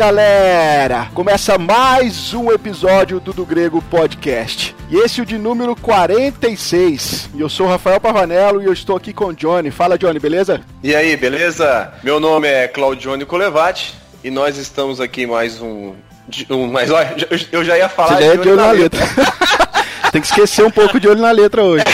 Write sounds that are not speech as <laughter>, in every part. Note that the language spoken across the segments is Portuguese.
Galera! Começa mais um episódio do Do Grego Podcast. E esse é o de número 46. E eu sou o Rafael Pavanello e eu estou aqui com o Johnny. Fala Johnny, beleza? E aí, beleza? Meu nome é Claudione Colevati e nós estamos aqui mais um. um mas olha, eu já ia falar Você já é de olho na letra. letra. <laughs> Tem que esquecer um pouco de olho na letra hoje.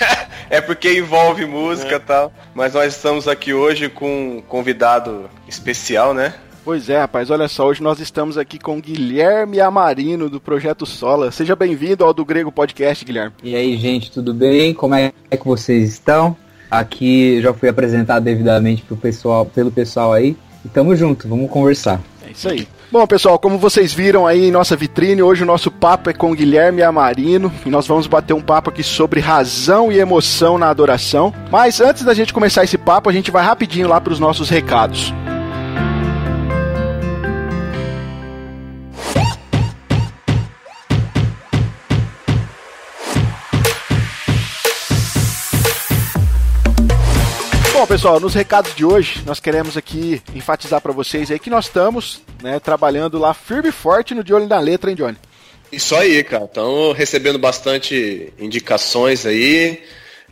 <laughs> é porque envolve música e é. tal. Mas nós estamos aqui hoje com um convidado especial, né? Pois é, rapaz, olha só, hoje nós estamos aqui com Guilherme Amarino do Projeto Sola. Seja bem-vindo ao do Grego Podcast, Guilherme. E aí, gente, tudo bem? Como é que vocês estão? Aqui já fui apresentado devidamente pro pessoal, pelo pessoal aí. E tamo junto, vamos conversar. É isso aí. Bom, pessoal, como vocês viram aí em nossa vitrine, hoje o nosso papo é com Guilherme Amarino e nós vamos bater um papo aqui sobre razão e emoção na adoração. Mas antes da gente começar esse papo, a gente vai rapidinho lá para os nossos recados. Bom, pessoal, nos recados de hoje, nós queremos aqui enfatizar para vocês aí que nós estamos, né, trabalhando lá firme e forte no De Olho na Letra, hein, Johnny? Isso aí, cara. Estão recebendo bastante indicações aí.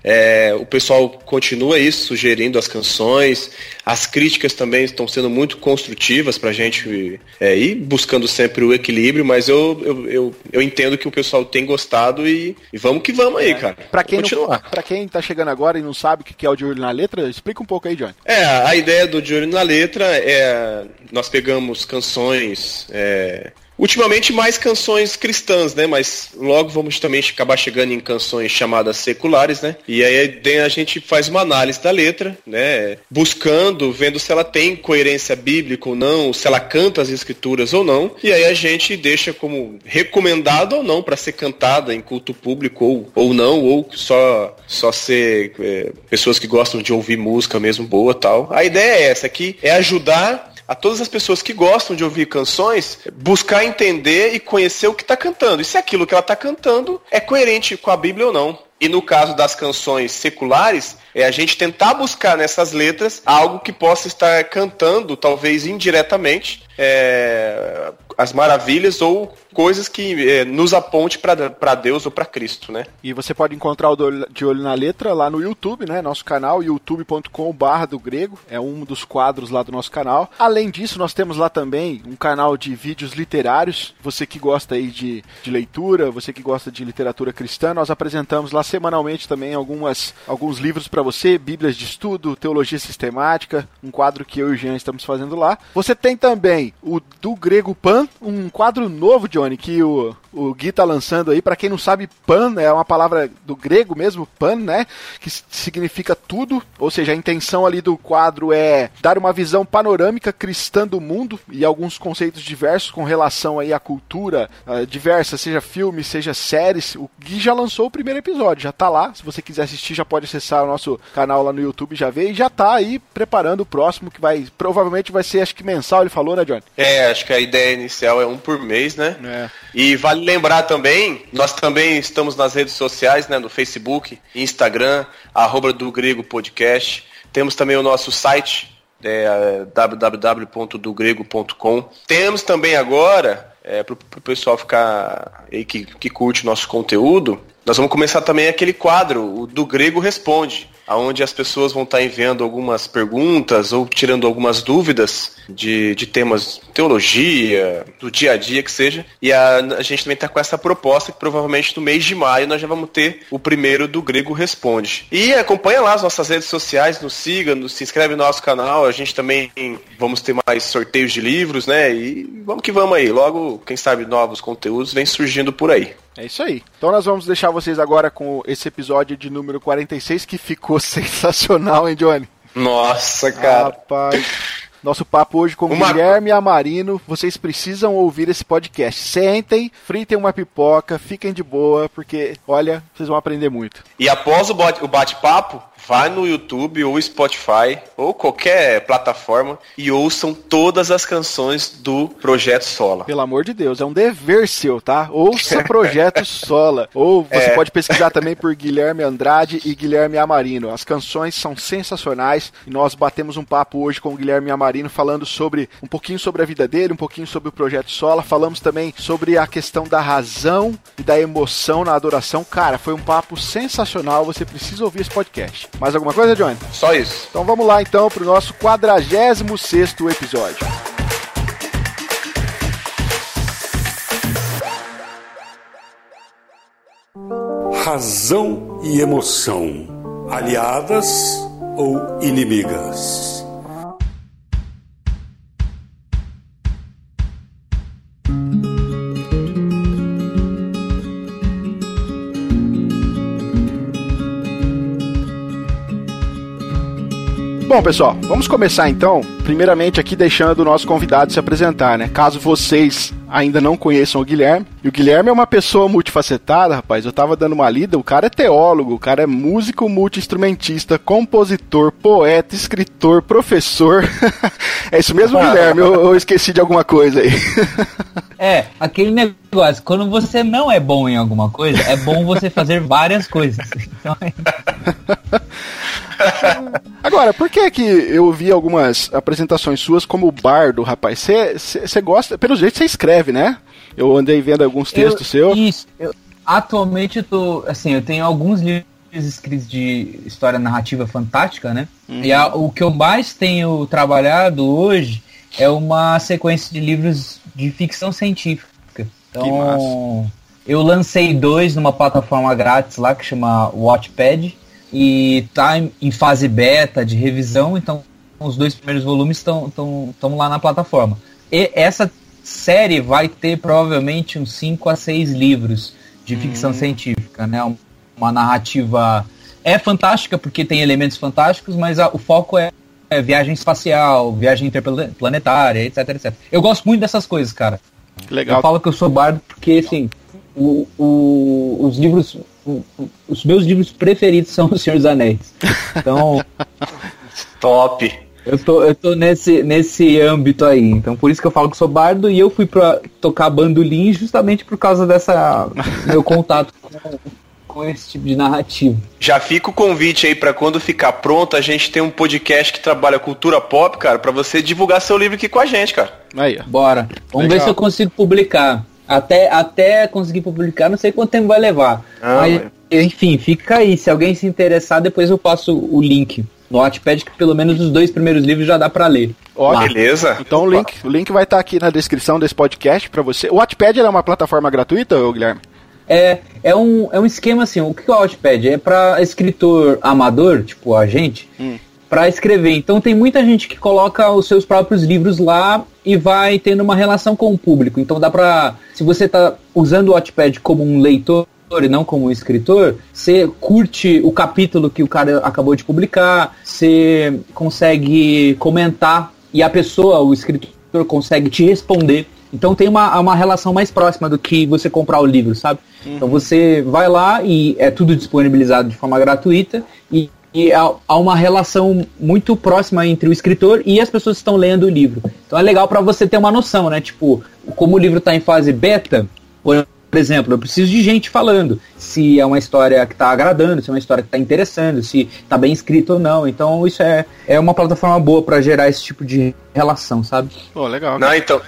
É, o pessoal continua isso, sugerindo as canções. As críticas também estão sendo muito construtivas para a gente é, ir buscando sempre o equilíbrio, mas eu, eu, eu, eu, entendo que o pessoal tem gostado e, e vamos que vamos aí, é. cara. Para quem, Para quem tá chegando agora e não sabe o que é o De Olho na Letra, explica um pouco aí, John. É, a ideia do De Olho na Letra é. Nós pegamos canções é, Ultimamente mais canções cristãs, né? Mas logo vamos também acabar chegando em canções chamadas seculares, né? E aí a gente faz uma análise da letra, né? Buscando, vendo se ela tem coerência bíblica ou não, se ela canta as escrituras ou não. E aí a gente deixa como recomendado ou não para ser cantada em culto público ou, ou não, ou só, só ser é, pessoas que gostam de ouvir música mesmo boa tal. A ideia é essa aqui, é ajudar a todas as pessoas que gostam de ouvir canções buscar entender e conhecer o que está cantando. E se aquilo que ela está cantando é coerente com a Bíblia ou não. E no caso das canções seculares, é a gente tentar buscar nessas letras algo que possa estar cantando, talvez indiretamente, é, as maravilhas ou coisas que é, nos aponte para Deus ou para Cristo, né? E você pode encontrar o De Olho na Letra lá no YouTube, né? Nosso canal, youtube.com.br do grego, é um dos quadros lá do nosso canal. Além disso, nós temos lá também um canal de vídeos literários. Você que gosta aí de, de leitura, você que gosta de literatura cristã, nós apresentamos lá semanalmente também algumas, alguns livros para você, Bíblias de Estudo, Teologia Sistemática, um quadro que eu e o Jean estamos fazendo lá. Você tem também o Do Grego Pan, um quadro novo, Johnny, que o, o Gui tá lançando aí. Para quem não sabe, pan é uma palavra do grego mesmo, pan, né? Que significa tudo. Ou seja, a intenção ali do quadro é dar uma visão panorâmica cristã do mundo e alguns conceitos diversos com relação aí à cultura uh, diversa, seja filme, seja séries. O Gui já lançou o primeiro episódio, já tá lá. Se você quiser assistir, já pode acessar o nosso canal lá no YouTube, já vê e já tá aí preparando o próximo que vai provavelmente vai ser acho que mensal, ele falou, né, Johnny? É, acho que a ideia inicial é um por mês, né? É. E vale lembrar também, nós também estamos nas redes sociais, né, no Facebook, Instagram, arroba do Grego Podcast. Temos também o nosso site, é, www.dogrego.com. Temos também agora, é, para o pessoal ficar aí que, que curte nosso conteúdo, nós vamos começar também aquele quadro, o do Grego Responde onde as pessoas vão estar enviando algumas perguntas ou tirando algumas dúvidas de, de temas teologia, do dia a dia que seja. E a, a gente também está com essa proposta que provavelmente no mês de maio nós já vamos ter o primeiro do Grego Responde. E acompanha lá as nossas redes sociais, nos siga, nos, se inscreve no nosso canal. A gente também vamos ter mais sorteios de livros, né? E vamos que vamos aí. Logo, quem sabe, novos conteúdos vem surgindo por aí. É isso aí. Então nós vamos deixar vocês agora com esse episódio de número 46 que ficou <laughs> sensacional, hein, Johnny? Nossa, cara. Rapaz. Nosso papo hoje com uma... Guilherme Amarino. Vocês precisam ouvir esse podcast. Sentem, fritem uma pipoca, fiquem de boa, porque, olha, vocês vão aprender muito. E após o bate-papo, vá no YouTube ou Spotify ou qualquer plataforma e ouçam todas as canções do Projeto Sola. Pelo amor de Deus, é um dever seu, tá? Ouça <laughs> Projeto Sola. Ou você é. pode pesquisar também por Guilherme Andrade e Guilherme Amarino. As canções são sensacionais e nós batemos um papo hoje com o Guilherme Amarino falando sobre um pouquinho sobre a vida dele, um pouquinho sobre o Projeto Sola. Falamos também sobre a questão da razão e da emoção na adoração. Cara, foi um papo sensacional. Você precisa ouvir esse podcast. Mais alguma coisa, Johnny? Só isso. Então vamos lá então pro nosso 46 episódio. Razão e emoção, aliadas ou inimigas? Bom, pessoal, vamos começar então, primeiramente aqui deixando o nosso convidado se apresentar, né? Caso vocês ainda não conheçam o Guilherme. E o Guilherme é uma pessoa multifacetada, rapaz. Eu tava dando uma lida, o cara é teólogo, o cara é músico, multi-instrumentista, compositor, poeta, escritor, professor. <laughs> é isso mesmo, Guilherme? Eu, eu esqueci de alguma coisa aí. <laughs> é, aquele negócio, quando você não é bom em alguma coisa, é bom você fazer várias coisas. Então, <laughs> é... Agora, por que que eu vi algumas apresentações suas como bardo, rapaz? Você gosta, pelo jeito você escreve, né? Eu andei vendo alguns textos seus. Isso, eu, atualmente eu tô, assim, eu tenho alguns livros escritos de história narrativa fantástica, né? Uhum. E a, o que eu mais tenho trabalhado hoje é uma sequência de livros de ficção científica. Então, eu lancei dois numa plataforma grátis lá que chama Watchpad e tá em fase beta de revisão, então os dois primeiros volumes estão lá na plataforma. E essa série vai ter provavelmente uns 5 a 6 livros de ficção hum. científica, né? Uma narrativa é fantástica porque tem elementos fantásticos, mas a, o foco é, é, viagem espacial, viagem interplanetária, etc, etc. Eu gosto muito dessas coisas, cara. Legal. Eu falo que eu sou bardo porque, assim, o, o, os livros os meus livros preferidos são <laughs> O Senhor dos Anéis. Então. Top! Eu tô, eu tô nesse, nesse âmbito aí. Então por isso que eu falo que sou bardo e eu fui pra tocar bandolim justamente por causa dessa meu contato com, com esse tipo de narrativa. Já fica o convite aí para quando ficar pronto, a gente tem um podcast que trabalha cultura pop, cara, para você divulgar seu livro aqui com a gente, cara. Aí, ó. Bora. Vamos Legal. ver se eu consigo publicar. Até, até conseguir publicar, não sei quanto tempo vai levar. Ah, Mas, enfim, fica aí. Se alguém se interessar, depois eu passo o link no Wattpad, que pelo menos os dois primeiros livros já dá para ler. Ó, beleza. Então o link, o link vai estar tá aqui na descrição desse podcast para você. O Wattpad é uma plataforma gratuita, Guilherme? É, é, um, é um esquema assim, o que é o Wattpad? É para escritor amador, tipo a gente, hum. Para escrever. Então tem muita gente que coloca os seus próprios livros lá e vai tendo uma relação com o público. Então dá pra. Se você tá usando o Wattpad como um leitor e não como escritor, você curte o capítulo que o cara acabou de publicar, você consegue comentar e a pessoa, o escritor, consegue te responder. Então tem uma, uma relação mais próxima do que você comprar o livro, sabe? Uhum. Então você vai lá e é tudo disponibilizado de forma gratuita e e há uma relação muito próxima entre o escritor e as pessoas que estão lendo o livro. Então é legal para você ter uma noção, né? Tipo, como o livro está em fase beta, por exemplo, eu preciso de gente falando se é uma história que está agradando, se é uma história que está interessando, se está bem escrito ou não. Então isso é, é uma plataforma boa para gerar esse tipo de relação, sabe? Pô, legal. Não, então,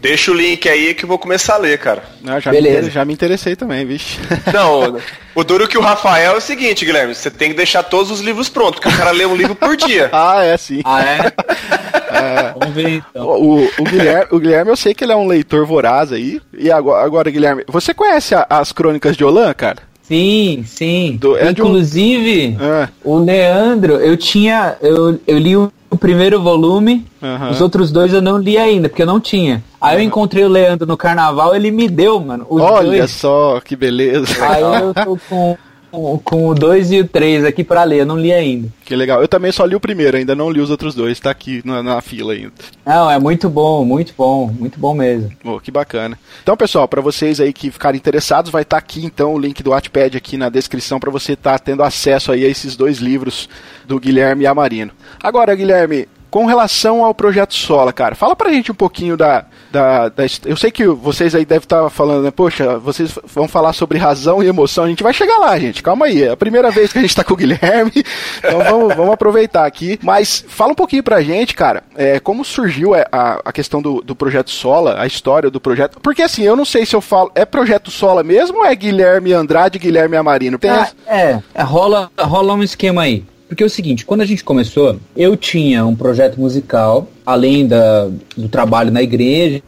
Deixa o link aí que eu vou começar a ler, cara. Ah, já, Beleza. Me, já me interessei também, vixe. <laughs> Não, o duro que o Rafael é o seguinte, Guilherme, você tem que deixar todos os livros prontos, porque o cara lê um livro por dia. <laughs> ah, é sim. Ah, é? <laughs> é. Vamos ver então. O, o, Guilherme, o Guilherme, eu sei que ele é um leitor voraz aí. E agora, agora Guilherme, você conhece a, as crônicas de Olan, cara? Sim, sim. Do, é Inclusive, um... é. o Leandro, eu tinha. Eu, eu li o o primeiro volume, uhum. os outros dois eu não li ainda, porque eu não tinha. Aí uhum. eu encontrei o Leandro no carnaval, ele me deu, mano. Olha dois. só, que beleza. Aí eu tô <laughs> com com o 2 e o 3 aqui para ler, eu não li ainda. Que legal. Eu também só li o primeiro, ainda não li os outros dois, tá aqui na, na fila ainda. Não, é muito bom, muito bom, muito bom mesmo. Oh, que bacana. Então, pessoal, para vocês aí que ficarem interessados, vai estar tá aqui então o link do Wattpad aqui na descrição para você estar tá tendo acesso aí a esses dois livros do Guilherme Amarino. Agora, Guilherme, com relação ao projeto Sola, cara, fala pra gente um pouquinho da, da, da, Eu sei que vocês aí devem estar falando, né? Poxa, vocês vão falar sobre razão e emoção. A gente vai chegar lá, gente. Calma aí. É a primeira vez que a gente tá com o Guilherme. <laughs> Então vamos, vamos aproveitar aqui. Mas fala um pouquinho pra gente, cara, é, como surgiu é, a, a questão do, do projeto Sola, a história do projeto. Porque assim, eu não sei se eu falo. É projeto Sola mesmo ou é Guilherme Andrade e Guilherme Amarino? Tem ah, é, é, rola, rola um esquema aí. Porque é o seguinte, quando a gente começou, eu tinha um projeto musical, além da, do trabalho na igreja,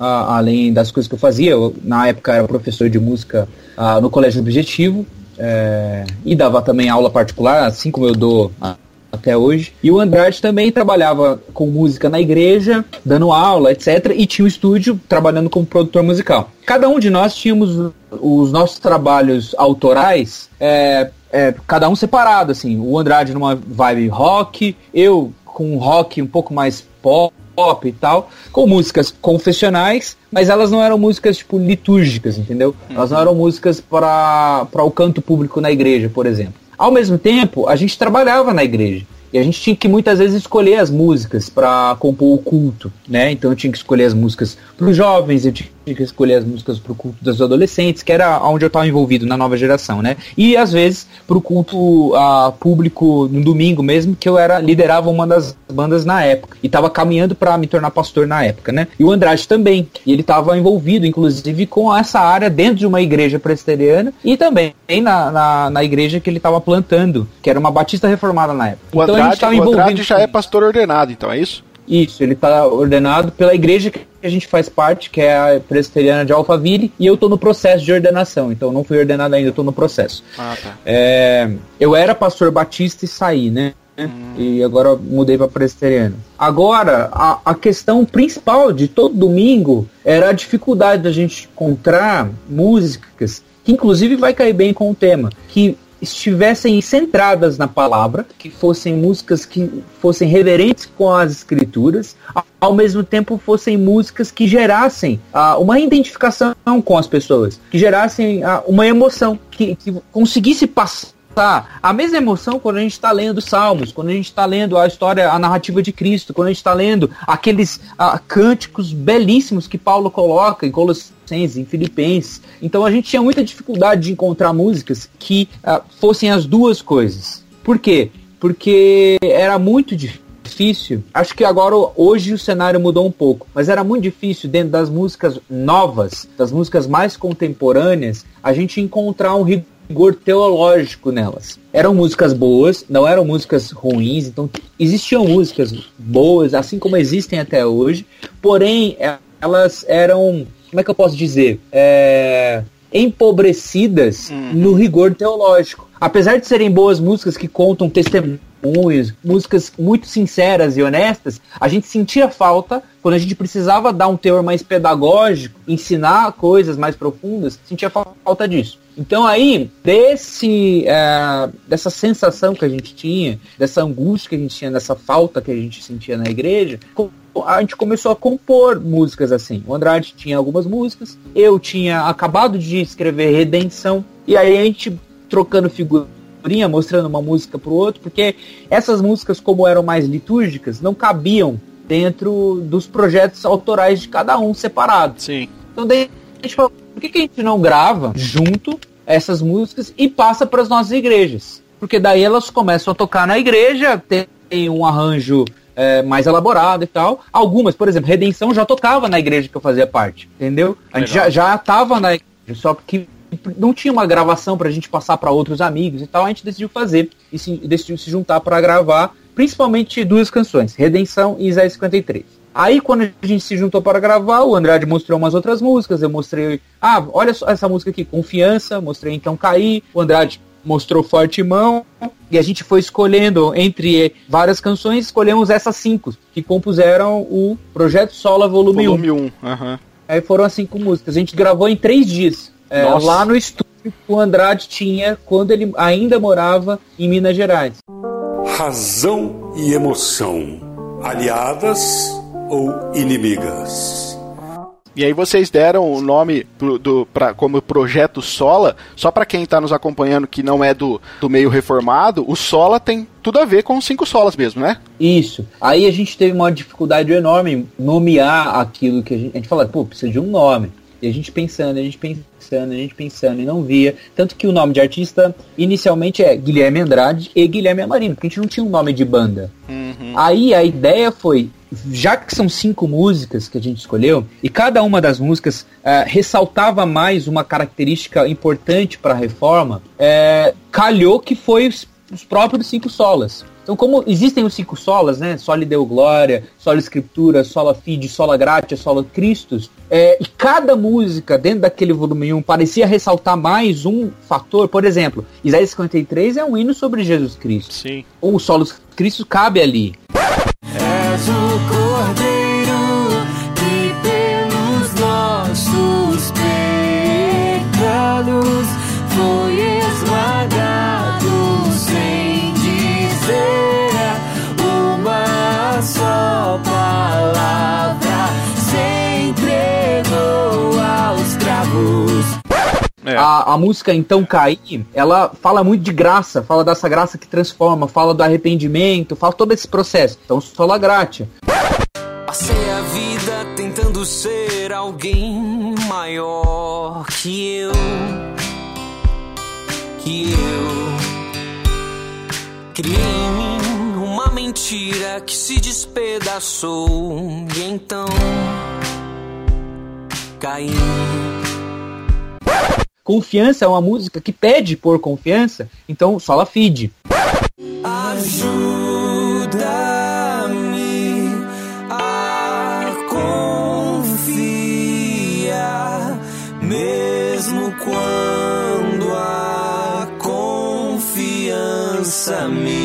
a, além das coisas que eu fazia. Eu, na época era professor de música a, no Colégio Objetivo é, e dava também aula particular, assim como eu dou a, até hoje. E o Andrade também trabalhava com música na igreja, dando aula, etc. E tinha um estúdio trabalhando como produtor musical. Cada um de nós tínhamos os nossos trabalhos autorais é, é, cada um separado, assim. O Andrade numa vibe rock, eu com um rock um pouco mais pop pop e tal, com músicas confessionais, mas elas não eram músicas tipo litúrgicas, entendeu? Uhum. Elas não eram músicas para o canto público na igreja, por exemplo. Ao mesmo tempo, a gente trabalhava na igreja. E a gente tinha que muitas vezes escolher as músicas para compor o culto, né? Então eu tinha que escolher as músicas para os jovens, eu tinha que escolher as músicas para o culto dos adolescentes, que era onde eu estava envolvido na nova geração, né? E às vezes para o culto uh, público no domingo mesmo, que eu era liderava uma das bandas na época e estava caminhando para me tornar pastor na época, né? E o Andrade também, e ele estava envolvido, inclusive, com essa área dentro de uma igreja presbiteriana e também na, na, na igreja que ele estava plantando, que era uma batista reformada na época. O então Andrade, a gente o Andrade já é pastor ordenado, então é isso? Isso, ele está ordenado pela igreja que a gente faz parte, que é a presbiteriana de Alphaville, e eu estou no processo de ordenação, então não fui ordenado ainda, estou no processo. Ah, tá. É, eu era pastor batista e saí, né? Hum. E agora mudei para presbiteriana. Agora, a, a questão principal de todo domingo era a dificuldade da gente encontrar músicas que inclusive vai cair bem com o tema, que estivessem centradas na palavra, que fossem músicas que fossem reverentes com as escrituras, ao mesmo tempo fossem músicas que gerassem uh, uma identificação com as pessoas, que gerassem uh, uma emoção, que, que conseguisse passar a mesma emoção quando a gente está lendo Salmos, quando a gente está lendo a história, a narrativa de Cristo, quando a gente está lendo aqueles uh, cânticos belíssimos que Paulo coloca em Colossenses, em Filipenses. Então a gente tinha muita dificuldade de encontrar músicas que uh, fossem as duas coisas. Por quê? Porque era muito difícil. Acho que agora, hoje, o cenário mudou um pouco, mas era muito difícil, dentro das músicas novas, das músicas mais contemporâneas, a gente encontrar um rigor teológico nelas. Eram músicas boas, não eram músicas ruins, então existiam músicas boas, assim como existem até hoje, porém elas eram, como é que eu posso dizer? É, empobrecidas uhum. no rigor teológico. Apesar de serem boas músicas que contam testemunhos, músicas muito sinceras e honestas, a gente sentia falta quando a gente precisava dar um teor mais pedagógico, ensinar coisas mais profundas, sentia falta disso. Então aí, desse, é, dessa sensação que a gente tinha, dessa angústia que a gente tinha, dessa falta que a gente sentia na igreja, a gente começou a compor músicas assim. O Andrade tinha algumas músicas, eu tinha acabado de escrever Redenção, e aí a gente trocando mostrando uma música pro outro, porque essas músicas, como eram mais litúrgicas, não cabiam dentro dos projetos autorais de cada um separado. Sim. Então daí a gente falou, por que, que a gente não grava junto essas músicas e passa para as nossas igrejas? Porque daí elas começam a tocar na igreja, tem um arranjo é, mais elaborado e tal. Algumas, por exemplo, Redenção já tocava na igreja que eu fazia parte, entendeu? A gente já, já tava na igreja, só que não tinha uma gravação pra gente passar para outros amigos e tal, a gente decidiu fazer e se, decidiu se juntar para gravar principalmente duas canções, Redenção e Isaías 53. Aí quando a gente se juntou para gravar, o Andrade mostrou umas outras músicas, eu mostrei, ah, olha só essa música aqui, Confiança, mostrei então Cair, o Andrade mostrou Forte Mão, e a gente foi escolhendo entre várias canções, escolhemos essas cinco, que compuseram o Projeto Sola Volume, Volume 1. 1. Uhum. Aí foram as cinco músicas, a gente gravou em três dias, é, lá no estúdio que o Andrade tinha quando ele ainda morava em Minas Gerais. Razão e emoção, aliadas ou inimigas? E aí vocês deram o nome do, do pra, como Projeto Sola, só para quem está nos acompanhando que não é do, do meio reformado, o Sola tem tudo a ver com os cinco solas mesmo, né? Isso. Aí a gente teve uma dificuldade enorme em nomear aquilo que a gente, a gente fala, pô, precisa de um nome. E a gente pensando, a gente pensando, a gente pensando e não via. Tanto que o nome de artista inicialmente é Guilherme Andrade e Guilherme Amarino, porque a gente não tinha um nome de banda. Uhum. Aí a ideia foi já que são cinco músicas que a gente escolheu, e cada uma das músicas uh, ressaltava mais uma característica importante para a reforma, uh, calhou que foi os, os próprios cinco solas. Então, como existem os cinco solas, né? Soli Deo Glória, Sola Escritura, Sola Fide, Sola Gratia, Sola Christus, é, e cada música dentro daquele volume 1 parecia ressaltar mais um fator. Por exemplo, Isaías 53 é um hino sobre Jesus Cristo. Sim. O Solo Cristo cabe ali. És É. A, a música Então Cair, ela fala muito de graça, fala dessa graça que transforma, fala do arrependimento, fala todo esse processo. Então, sola gratia. Passei a vida tentando ser alguém maior que eu. Que eu. Criei em mim uma mentira que se despedaçou. E então. Caí. Confiança é uma música que pede por confiança, então sola fide. Ajuda-me a confiar, mesmo quando a confiança me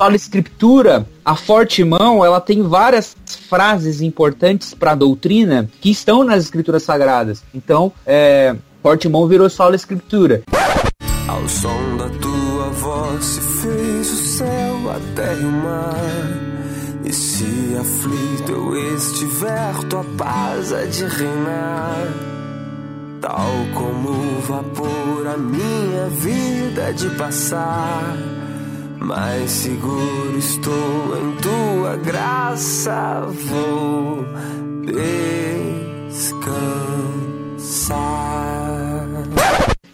Sola Escritura, a Forte Mão, ela tem várias frases importantes para a doutrina que estão nas Escrituras Sagradas. Então, é, Forte Mão virou Sola Escritura. Ao som da tua voz se fez o céu, a terra e o mar. E se aflito eu estiver, tua paz é de reinar. Tal como o vapor, a minha vida é de passar. Mais seguro estou em tua graça, vou descansar.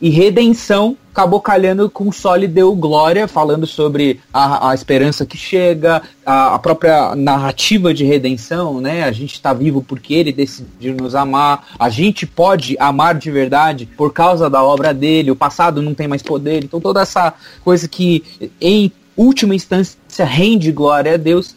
E Redenção acabou calhando com Sole deu glória, falando sobre a, a esperança que chega, a, a, própria narrativa de redenção, né? A gente está vivo porque ele decidiu nos amar, a gente pode amar de verdade por causa da obra dele, o passado não tem mais poder, então toda essa coisa que em última instância rende glória a Deus.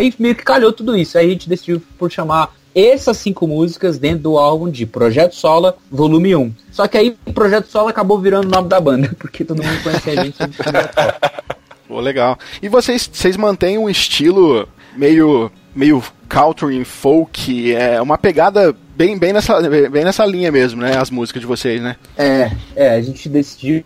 Aí meio que calhou tudo isso. Aí a gente decidiu por chamar essas cinco músicas dentro do álbum de Projeto Sola, volume 1. Só que aí Projeto Sola acabou virando o nome da banda, <laughs> porque todo mundo conhecia a gente sobre Sola. Pô, legal. E vocês, vocês mantêm um estilo meio meio country folk, é uma pegada bem, bem, nessa, bem nessa linha mesmo, né? As músicas de vocês, né? É, é, a gente decidiu.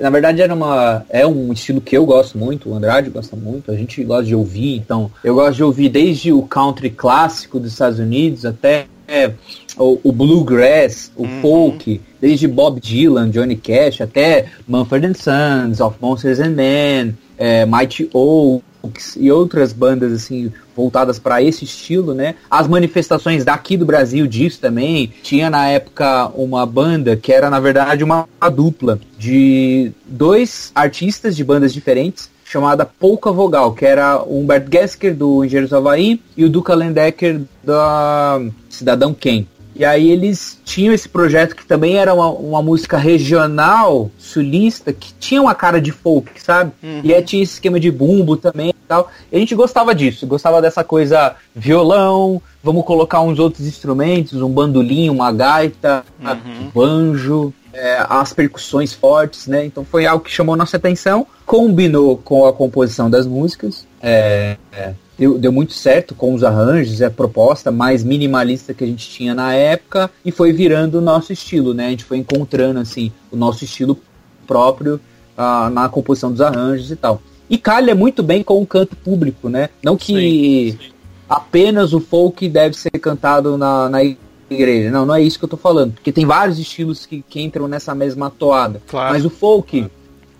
Na verdade, era uma, é um estilo que eu gosto muito, o Andrade gosta muito, a gente gosta de ouvir, então eu gosto de ouvir desde o country clássico dos Estados Unidos até é, o, o, bluegrass, o uhum. folk, desde Bob Dylan, Johnny Cash, até Mumford Sons, Of Monsters and Men, é, Mighty Oaks e outras bandas assim voltadas para esse estilo, né? As manifestações daqui do Brasil disso também. Tinha na época uma banda que era na verdade uma dupla de dois artistas de bandas diferentes chamada Pouca Vogal, que era o Humberto Gesker do Engenheiros Havaí e o Duca Lendecker da Cidadão Quem. E aí eles tinham esse projeto que também era uma, uma música regional, sulista, que tinha uma cara de folk, sabe? Uhum. E aí tinha esse esquema de bumbo também e tal. E a gente gostava disso, gostava dessa coisa violão, vamos colocar uns outros instrumentos, um bandolim, uma gaita, uhum. um banjo, é, as percussões fortes, né? Então foi algo que chamou nossa atenção, combinou com a composição das músicas, é, é, deu, deu muito certo com os arranjos, é a proposta mais minimalista que a gente tinha na época e foi virando o nosso estilo, né? A gente foi encontrando assim o nosso estilo próprio uh, na composição dos arranjos e tal. E calha muito bem com o canto público, né? Não que sim, sim. apenas o folk deve ser cantado na, na igreja. Não, não é isso que eu tô falando. Porque tem vários estilos que, que entram nessa mesma toada. Claro. Mas o folk,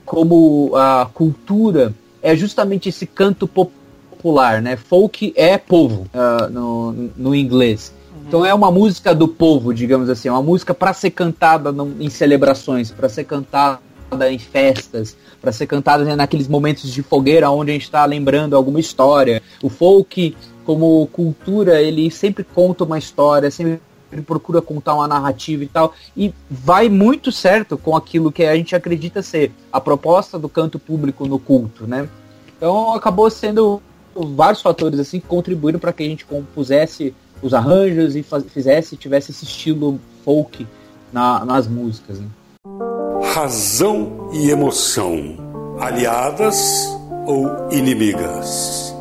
como a cultura, é justamente esse canto popular, né? Folk é povo uh, no, no inglês. Uhum. Então é uma música do povo, digamos assim, é uma música para ser cantada em celebrações, para ser cantada em festas, para ser cantada né, naqueles momentos de fogueira onde a gente está lembrando alguma história. O folk, como cultura, ele sempre conta uma história, sempre procura contar uma narrativa e tal, e vai muito certo com aquilo que a gente acredita ser a proposta do canto público no culto, né? Então acabou sendo vários fatores assim que contribuíram para que a gente compusesse os arranjos e faz, fizesse, tivesse esse estilo folk na, nas músicas. Né? Razão e emoção, aliadas ou inimigas?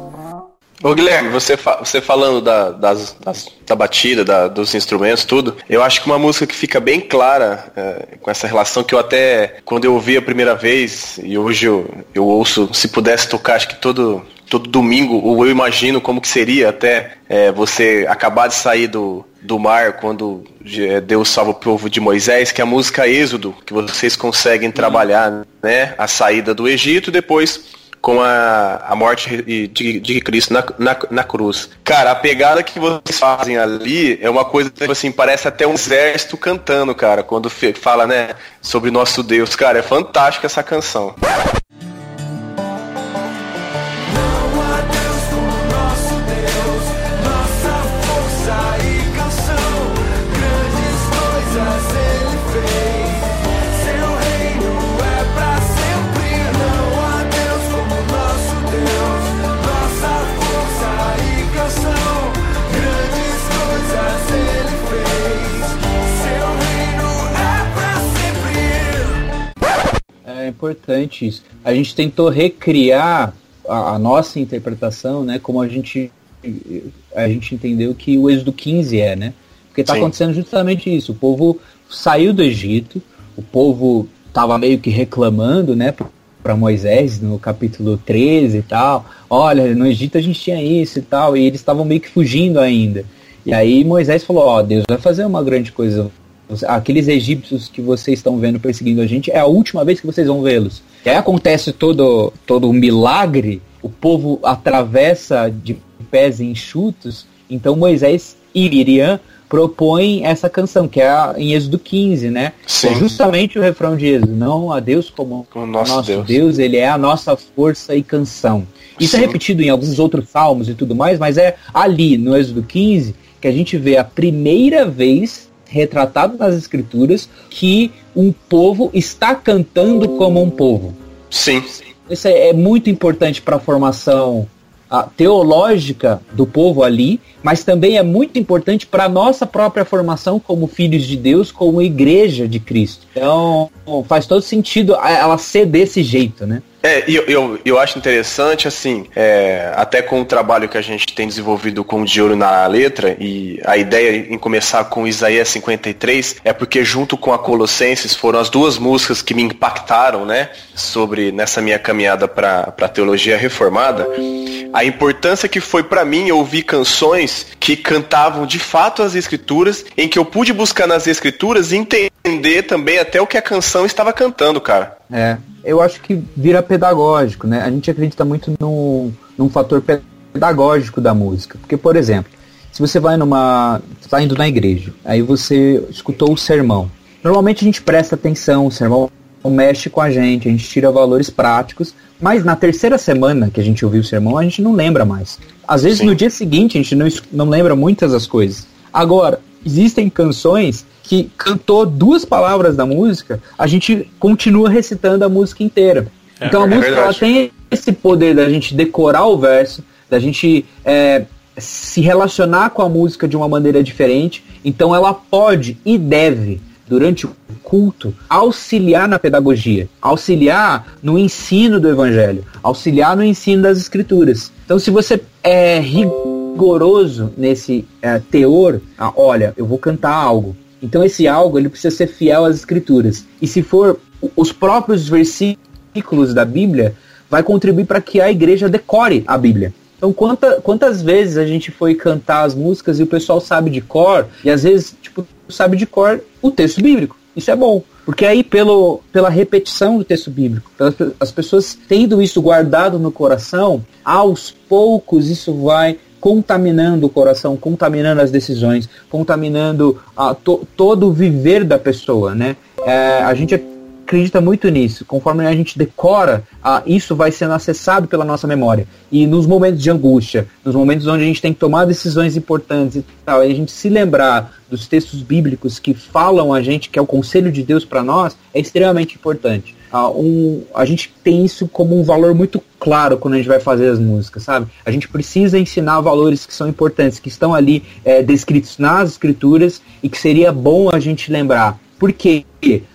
Ô Guilherme, você, fa você falando da, das, das, da batida, da, dos instrumentos, tudo, eu acho que uma música que fica bem clara é, com essa relação que eu até, quando eu ouvi a primeira vez, e hoje eu, eu ouço, se pudesse tocar, acho que todo, todo domingo, ou eu imagino como que seria até é, você acabar de sair do, do mar quando é, Deus salva o povo de Moisés, que é a música Êxodo, que vocês conseguem trabalhar, né? A saída do Egito, depois com a, a morte de, de Cristo na, na, na, cruz. Cara, a pegada que vocês fazem ali é uma coisa, tipo assim, parece até um exército cantando, cara, quando fala, né, sobre nosso Deus. Cara, é fantástica essa canção. Importante isso. A gente tentou recriar a, a nossa interpretação, né? Como a gente a gente entendeu que o êxodo 15 é, né? Porque está acontecendo justamente isso. O povo saiu do Egito, o povo estava meio que reclamando, né? Para Moisés no capítulo 13 e tal. Olha, no Egito a gente tinha isso e tal, e eles estavam meio que fugindo ainda. E aí Moisés falou: Ó, Deus vai fazer uma grande coisa aqueles egípcios que vocês estão vendo perseguindo a gente, é a última vez que vocês vão vê-los. E aí acontece todo, todo o milagre, o povo atravessa de pés enxutos, então Moisés e Miriam propõem essa canção, que é a, em Êxodo 15, né? Sim. É justamente o refrão de Êxodo, não a Deus como o nosso, nosso Deus. Deus. ele é a nossa força e canção. Isso é Sim. é repetido em alguns outros salmos e tudo mais, mas é ali, no Êxodo 15, que a gente vê a primeira vez retratado nas escrituras que um povo está cantando como um povo. Sim. Isso é, é muito importante para a formação a, teológica do povo ali, mas também é muito importante para a nossa própria formação como filhos de Deus, como igreja de Cristo. Então faz todo sentido ela ser desse jeito, né? É, eu, eu, eu acho interessante, assim, é, até com o trabalho que a gente tem desenvolvido com o De na Letra, e a ideia em começar com Isaías 53 é porque junto com a Colossenses foram as duas músicas que me impactaram, né, sobre nessa minha caminhada para a teologia reformada, a importância que foi para mim ouvir canções que cantavam de fato as escrituras, em que eu pude buscar nas escrituras e entender também até o que a canção estava cantando, cara. É, eu acho que vira pedagógico, né? A gente acredita muito no, num fator pedagógico da música. Porque, por exemplo, se você vai numa. está indo na igreja, aí você escutou o sermão. Normalmente a gente presta atenção, o sermão mexe com a gente, a gente tira valores práticos, mas na terceira semana que a gente ouviu o sermão, a gente não lembra mais. Às vezes Sim. no dia seguinte a gente não, não lembra muitas das coisas. Agora, existem canções que cantou duas palavras da música, a gente continua recitando a música inteira. É, então a é música ela tem esse poder da gente decorar o verso, da gente é, se relacionar com a música de uma maneira diferente, então ela pode e deve durante o culto, auxiliar na pedagogia, auxiliar no ensino do evangelho, auxiliar no ensino das escrituras. Então, se você é rigoroso nesse é, teor, ah, olha, eu vou cantar algo. Então, esse algo ele precisa ser fiel às escrituras. E se for os próprios versículos da Bíblia, vai contribuir para que a igreja decore a Bíblia. Então, quanta, quantas vezes a gente foi cantar as músicas e o pessoal sabe de cor, e às vezes, tipo, sabe de cor o texto bíblico. Isso é bom. Porque aí, pelo, pela repetição do texto bíblico, as pessoas tendo isso guardado no coração, aos poucos isso vai contaminando o coração, contaminando as decisões, contaminando a, to, todo o viver da pessoa, né? É, a gente acredita muito nisso. Conforme a gente decora, ah, isso vai sendo acessado pela nossa memória. E nos momentos de angústia, nos momentos onde a gente tem que tomar decisões importantes e tal, e a gente se lembrar dos textos bíblicos que falam a gente que é o conselho de Deus para nós, é extremamente importante. Ah, um, a gente tem isso como um valor muito claro quando a gente vai fazer as músicas, sabe? A gente precisa ensinar valores que são importantes, que estão ali é, descritos nas escrituras e que seria bom a gente lembrar. Por quê?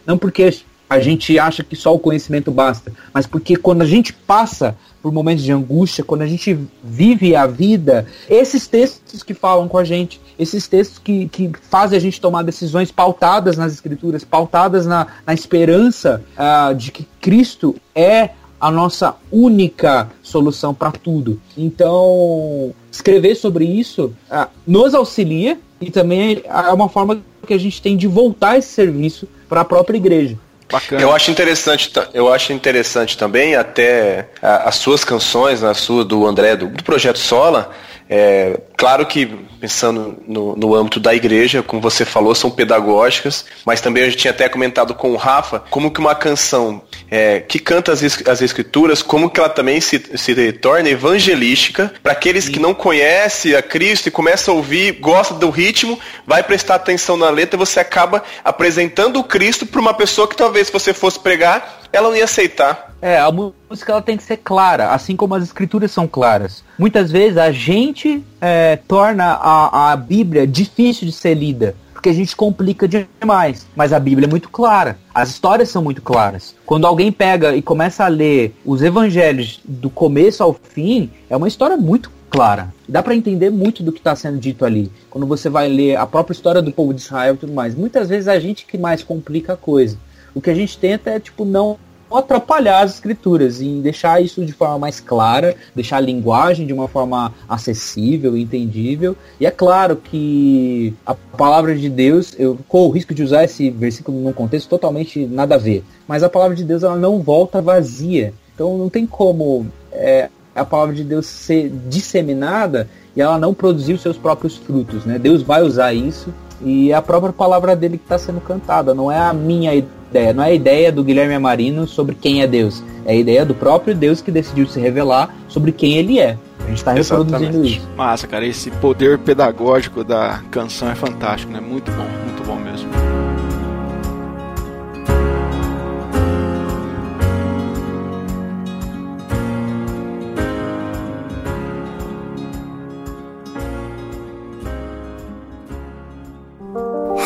Não porque a gente acha que só o conhecimento basta, mas porque quando a gente passa por momentos de angústia, quando a gente vive a vida, esses textos que falam com a gente, esses textos que, que fazem a gente tomar decisões pautadas nas escrituras, pautadas na, na esperança uh, de que Cristo é a nossa única solução para tudo. Então, escrever sobre isso uh, nos auxilia e também é uma forma que a gente tem de voltar esse serviço para a própria igreja. Bacana. Eu acho interessante, eu acho interessante também até as suas canções, a sua do André do, do projeto Sola, é, claro que, pensando no, no âmbito da igreja, como você falou, são pedagógicas, mas também a gente tinha até comentado com o Rafa como que uma canção é, que canta as, as escrituras, como que ela também se, se torna evangelística para aqueles Sim. que não conhecem a Cristo e começam a ouvir, gosta do ritmo, vai prestar atenção na letra, você acaba apresentando o Cristo para uma pessoa que talvez se você fosse pregar, ela não ia aceitar. É, a música ela tem que ser clara, assim como as escrituras são claras. Muitas vezes a gente é, torna a, a Bíblia difícil de ser lida porque a gente complica demais. Mas a Bíblia é muito clara, as histórias são muito claras. Quando alguém pega e começa a ler os evangelhos do começo ao fim, é uma história muito clara. Dá para entender muito do que está sendo dito ali. Quando você vai ler a própria história do povo de Israel e tudo mais. Muitas vezes a gente que mais complica a coisa. O que a gente tenta é, tipo, não atrapalhar as escrituras e deixar isso de forma mais clara, deixar a linguagem de uma forma acessível, entendível. E é claro que a palavra de Deus, eu corro o risco de usar esse versículo num contexto totalmente nada a ver, mas a palavra de Deus ela não volta vazia. Então não tem como é, a palavra de Deus ser disseminada e ela não produzir os seus próprios frutos, né? Deus vai usar isso e é a própria palavra dele que está sendo cantada, não é a minha ideia, não é a ideia do Guilherme Amarino sobre quem é Deus, é a ideia do próprio Deus que decidiu se revelar sobre quem ele é. A gente está reproduzindo isso. Massa, cara, esse poder pedagógico da canção é fantástico, né? Muito bom, muito bom mesmo.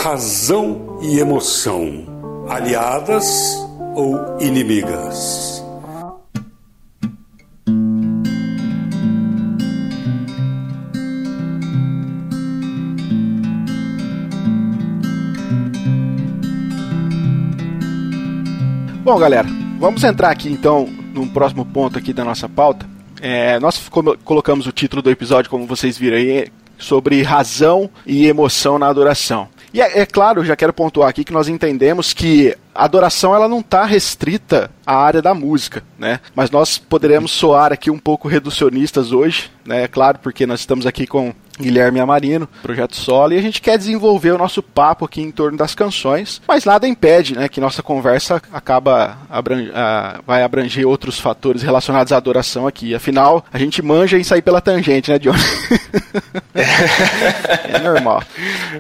razão e emoção, aliadas ou inimigas? Bom, galera, vamos entrar aqui então no próximo ponto aqui da nossa pauta. É, nós colocamos o título do episódio, como vocês viram aí, sobre razão e emoção na adoração. E é, é claro, já quero pontuar aqui que nós entendemos que a adoração ela não está restrita à área da música, né? Mas nós poderemos soar aqui um pouco reducionistas hoje, né? É claro, porque nós estamos aqui com Guilherme Amarino, Projeto Solo, e a gente quer desenvolver o nosso papo aqui em torno das canções, mas nada impede, né, que nossa conversa acaba abrange, vai abranger outros fatores relacionados à adoração aqui. Afinal, a gente manja em sair pela tangente, né, John? <laughs> é normal.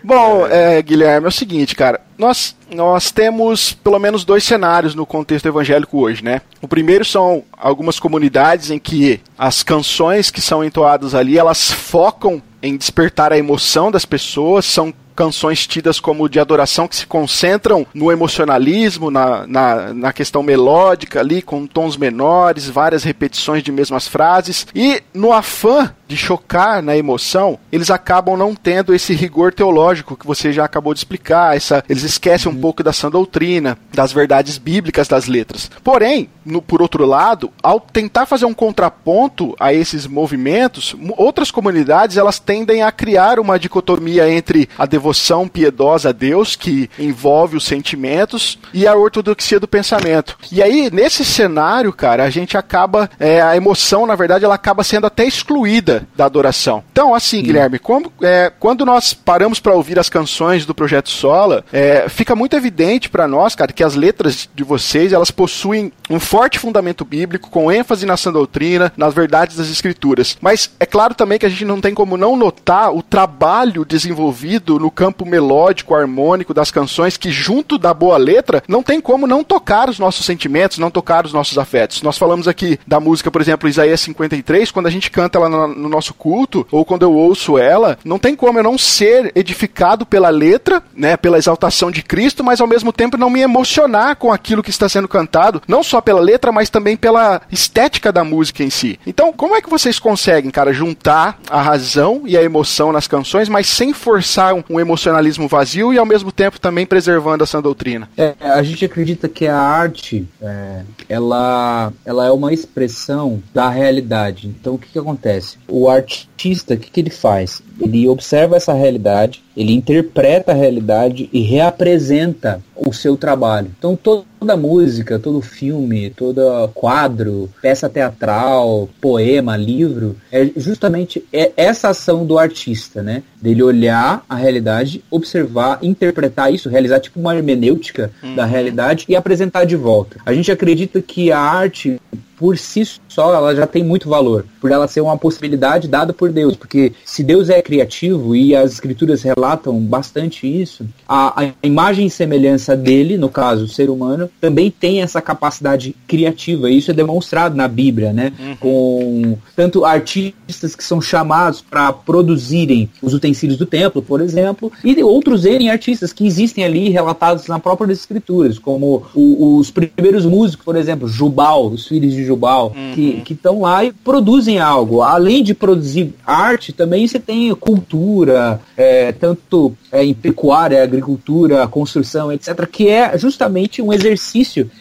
Bom, é, Guilherme, é o seguinte, cara, nós, nós temos pelo menos dois cenários no contexto evangélico hoje, né? O primeiro são algumas comunidades em que as canções que são entoadas ali, elas focam em despertar a emoção das pessoas, são canções tidas como de adoração que se concentram no emocionalismo, na, na, na, questão melódica ali, com tons menores, várias repetições de mesmas frases, e no afã de chocar na emoção, eles acabam não tendo esse rigor teológico que você já acabou de explicar, essa, eles esquecem um uhum. pouco da sã doutrina, das verdades bíblicas das letras. Porém, no, por outro lado, ao tentar fazer um contraponto a esses movimentos, outras comunidades elas tendem a criar uma dicotomia entre a devoção piedosa a Deus, que envolve os sentimentos, e a ortodoxia do pensamento. E aí, nesse cenário, cara, a gente acaba, é, a emoção, na verdade, ela acaba sendo até excluída da adoração. Então, assim, Sim. Guilherme, como, é, quando nós paramos para ouvir as canções do Projeto Sola, é, fica muito evidente para nós, cara, que as letras de vocês, elas possuem um forte fundamento bíblico, com ênfase na sã doutrina, nas verdades das escrituras. Mas é claro também que a gente não tem como não notar o trabalho desenvolvido no campo melódico, harmônico das canções, que junto da boa letra, não tem como não tocar os nossos sentimentos, não tocar os nossos afetos. Nós falamos aqui da música, por exemplo, Isaías 53, quando a gente canta ela no, no nosso culto, ou quando eu ouço ela, não tem como eu não ser edificado pela letra, né, pela exaltação de Cristo, mas ao mesmo tempo não me emocionar com aquilo que está sendo cantado, não só pela letra, mas também pela estética da música em si. Então, como é que vocês conseguem, cara, juntar a razão e a emoção nas canções, mas sem forçar um, um emocionalismo vazio e ao mesmo tempo também preservando essa doutrina? É, a gente acredita que a arte, é, ela, ela é uma expressão da realidade. Então, o que, que acontece? Artista, o que, que ele faz? Ele observa essa realidade, ele interpreta a realidade e reapresenta o seu trabalho. Então toda música, todo filme, todo quadro, peça teatral, poema, livro, é justamente é essa ação do artista, né? Dele olhar a realidade, observar, interpretar isso, realizar tipo uma hermenêutica uhum. da realidade e apresentar de volta. A gente acredita que a arte por si só ela já tem muito valor, por ela ser uma possibilidade dada por Deus, porque se Deus é criativo e as escrituras relatam bastante isso, a, a imagem e semelhança dele, no caso o ser humano, também tem essa capacidade criativa, e isso é demonstrado na Bíblia, né? Uhum. Com tanto artistas que são chamados para produzirem os utensílios do templo, por exemplo, e outros N artistas que existem ali relatados na própria escrituras, como o, os primeiros músicos, por exemplo, Jubal, os filhos de Jubal, uhum. que estão lá e produzem algo. Além de produzir arte, também você tem cultura, é, tanto é, em pecuária, agricultura, construção, etc., que é justamente um exercício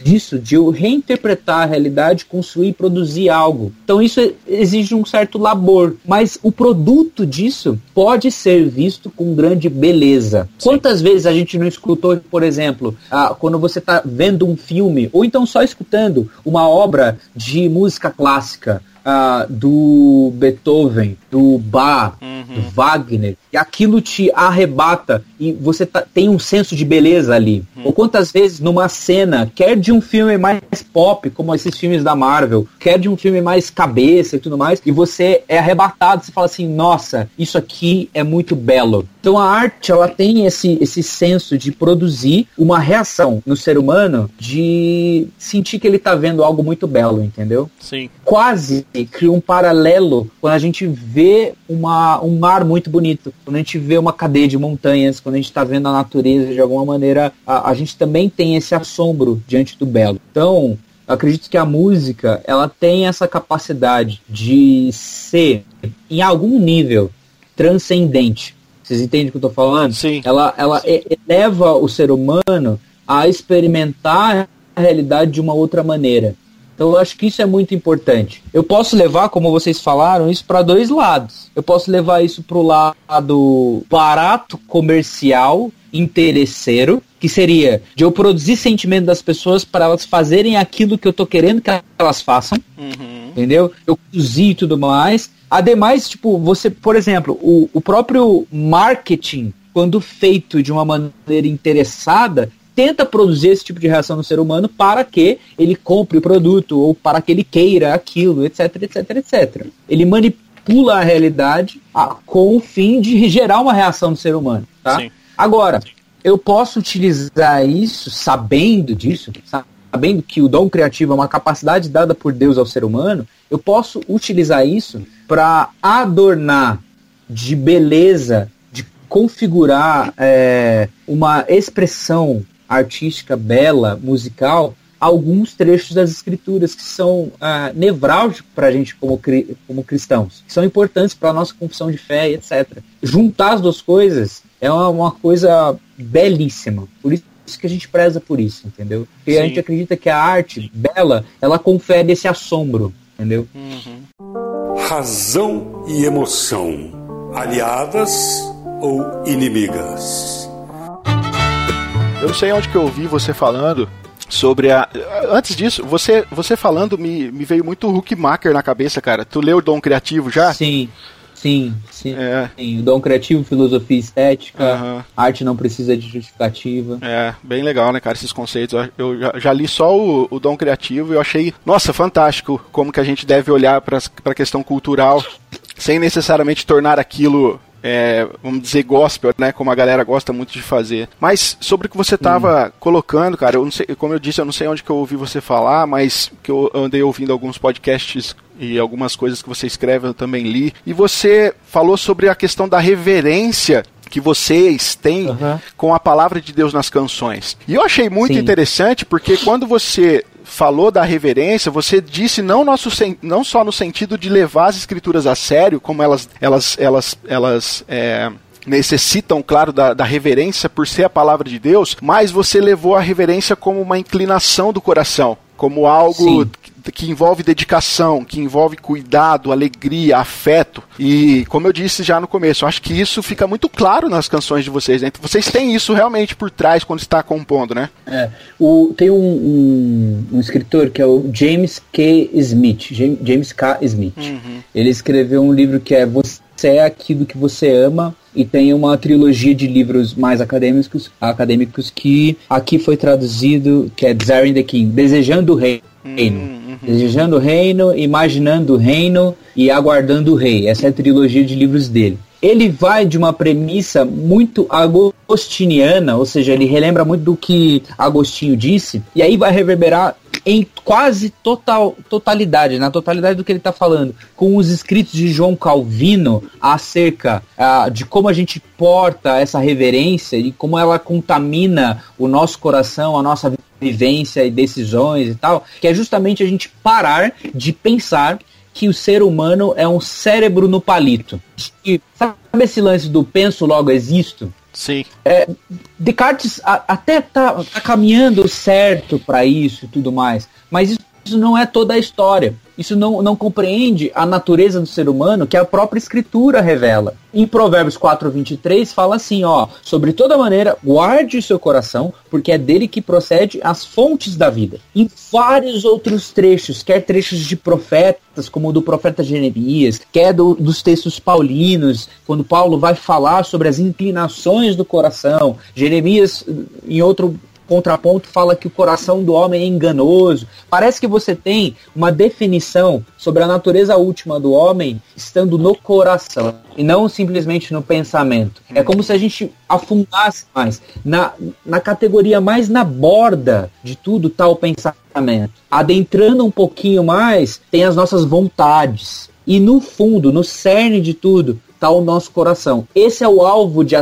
disso, de eu reinterpretar a realidade, construir e produzir algo. Então isso exige um certo labor, mas o produto disso pode ser visto com grande beleza. Sim. Quantas vezes a gente não escutou, por exemplo, ah, quando você está vendo um filme, ou então só escutando uma obra de música clássica, uh, do Beethoven, do Bach, uhum. do Wagner, e aquilo te arrebata e você tá, tem um senso de beleza ali. Uhum. Ou quantas vezes numa cena, quer de um filme mais pop, como esses filmes da Marvel, quer de um filme mais cabeça e tudo mais, e você é arrebatado, você fala assim, nossa, isso aqui é muito belo. Então a arte, ela tem esse, esse senso de produzir uma reação no ser humano de sentir que ele está vendo algo muito belo, entendeu? Sim. Quase cria um paralelo quando a gente vê uma, um mar muito bonito, quando a gente vê uma cadeia de montanhas, quando a gente está vendo a natureza de alguma maneira, a, a gente também tem esse assombro diante do belo. Então, acredito que a música ela tem essa capacidade de ser, em algum nível, transcendente. Vocês entendem o que eu estou falando? Sim. Ela, ela Sim. eleva o ser humano a experimentar a realidade de uma outra maneira. Então eu acho que isso é muito importante. Eu posso levar, como vocês falaram, isso para dois lados. Eu posso levar isso para o lado barato, comercial, interesseiro, que seria de eu produzir sentimento das pessoas para elas fazerem aquilo que eu tô querendo que elas façam. Uhum. Entendeu? Eu produzir e tudo mais. Ademais, tipo, você, por exemplo, o, o próprio marketing, quando feito de uma maneira interessada, tenta produzir esse tipo de reação no ser humano para que ele compre o produto ou para que ele queira aquilo, etc, etc, etc. Ele manipula a realidade a, com o fim de gerar uma reação no ser humano, tá? Sim. Agora, eu posso utilizar isso sabendo disso, sabendo que o dom criativo é uma capacidade dada por Deus ao ser humano, eu posso utilizar isso para adornar de beleza, de configurar é, uma expressão artística bela, musical, alguns trechos das escrituras que são ah, nevrálgicos para a gente como, como cristãos, que são importantes para a nossa confissão de fé, etc. Juntar as duas coisas é uma, uma, coisa belíssima. Por isso que a gente preza por isso, entendeu? Porque Sim. a gente acredita que a arte bela, ela confere esse assombro, entendeu? Uhum. Razão e emoção, aliadas ou inimigas? Eu não sei onde que eu ouvi você falando sobre a. Antes disso, você, você falando me, me veio muito o Huckmacher na cabeça, cara. Tu leu o Dom Criativo já? Sim. Sim, sim, é. sim. O dom criativo, filosofia estética, uhum. arte não precisa de justificativa. É, bem legal, né, cara, esses conceitos. Eu já, já li só o, o, dom criativo e eu achei, nossa, fantástico como que a gente deve olhar para a questão cultural sem necessariamente tornar aquilo é, vamos dizer, gospel, né? Como a galera gosta muito de fazer. Mas sobre o que você estava hum. colocando, cara, eu não sei, como eu disse, eu não sei onde que eu ouvi você falar, mas que eu andei ouvindo alguns podcasts e algumas coisas que você escreve eu também li. E você falou sobre a questão da reverência que vocês têm uhum. com a palavra de Deus nas canções. E eu achei muito Sim. interessante porque quando você falou da reverência, você disse não, nosso, não só no sentido de levar as escrituras a sério, como elas, elas, elas, elas é, necessitam, claro, da, da, reverência por ser a palavra de Deus, mas você levou a reverência como uma inclinação do coração, como algo Sim que envolve dedicação, que envolve cuidado, alegria, afeto. E, como eu disse já no começo, eu acho que isso fica muito claro nas canções de vocês. Né? Vocês têm isso realmente por trás quando está compondo, né? É. O, tem um, um, um, escritor que é o James K. Smith. James K. Smith. Uhum. Ele escreveu um livro que é Você é aquilo que você ama e tem uma trilogia de livros mais acadêmicos, acadêmicos que aqui foi traduzido, que é Desiring the King, Desejando o Rei reino. Uhum. Desejando o reino, imaginando o reino e aguardando o rei. Essa é a trilogia de livros dele. Ele vai de uma premissa muito agostiniana, ou seja, ele relembra muito do que Agostinho disse, e aí vai reverberar em quase total totalidade, na totalidade do que ele está falando, com os escritos de João Calvino acerca uh, de como a gente porta essa reverência e como ela contamina o nosso coração, a nossa vivência e decisões e tal, que é justamente a gente parar de pensar que o ser humano é um cérebro no palito. E, sabe esse lance do penso logo existo? Sim. É, Descartes a, até tá, tá caminhando certo para isso e tudo mais, mas isso isso não é toda a história. Isso não, não compreende a natureza do ser humano que a própria escritura revela. Em Provérbios 4, 23, fala assim, ó, sobre toda maneira, guarde o seu coração, porque é dele que procede as fontes da vida. Em vários outros trechos, quer trechos de profetas, como o do profeta Jeremias, quer do, dos textos paulinos, quando Paulo vai falar sobre as inclinações do coração. Jeremias, em outro contraponto fala que o coração do homem é enganoso. Parece que você tem uma definição sobre a natureza última do homem estando no coração e não simplesmente no pensamento. É como se a gente afundasse mais. Na, na categoria mais na borda de tudo está o pensamento. Adentrando um pouquinho mais, tem as nossas vontades. E no fundo, no cerne de tudo, está o nosso coração. Esse é o alvo de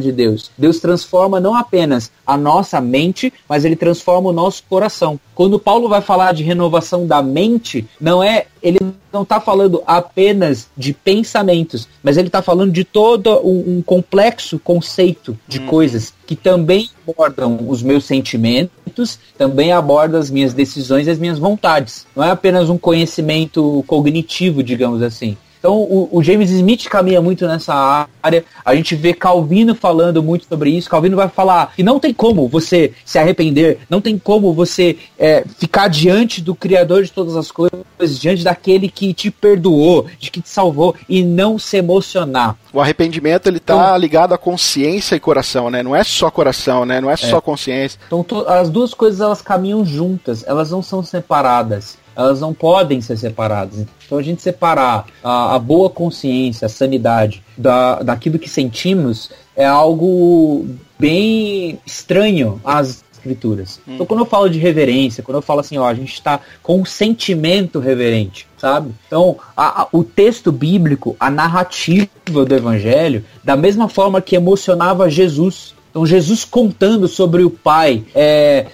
de Deus. Deus transforma não apenas a nossa mente, mas ele transforma o nosso coração. Quando Paulo vai falar de renovação da mente, não é ele não está falando apenas de pensamentos, mas ele está falando de todo um, um complexo conceito de hum. coisas que também abordam os meus sentimentos, também abordam as minhas decisões e as minhas vontades. Não é apenas um conhecimento cognitivo, digamos assim. Então o, o, James Smith caminha muito nessa área. A gente vê Calvino falando muito sobre isso. Calvino vai falar que não tem como você se arrepender, não tem como você é, ficar diante do Criador de todas as coisas, diante daquele que te perdoou, de que te salvou e não se emocionar. O arrependimento ele tá então, ligado à consciência e coração, né? Não é só coração, né? Não é, é. só consciência. Então as duas coisas elas caminham juntas, elas não são separadas elas não podem ser separadas. Então a gente separar a, a boa consciência, a sanidade da, daquilo que sentimos é algo bem estranho às escrituras. Hum. Então quando eu falo de reverência, quando eu falo assim, ó, a gente está com um sentimento reverente, sabe? Então a, a, o texto bíblico, a narrativa do evangelho, da mesma forma que emocionava Jesus, então Jesus contando sobre o Pai, é,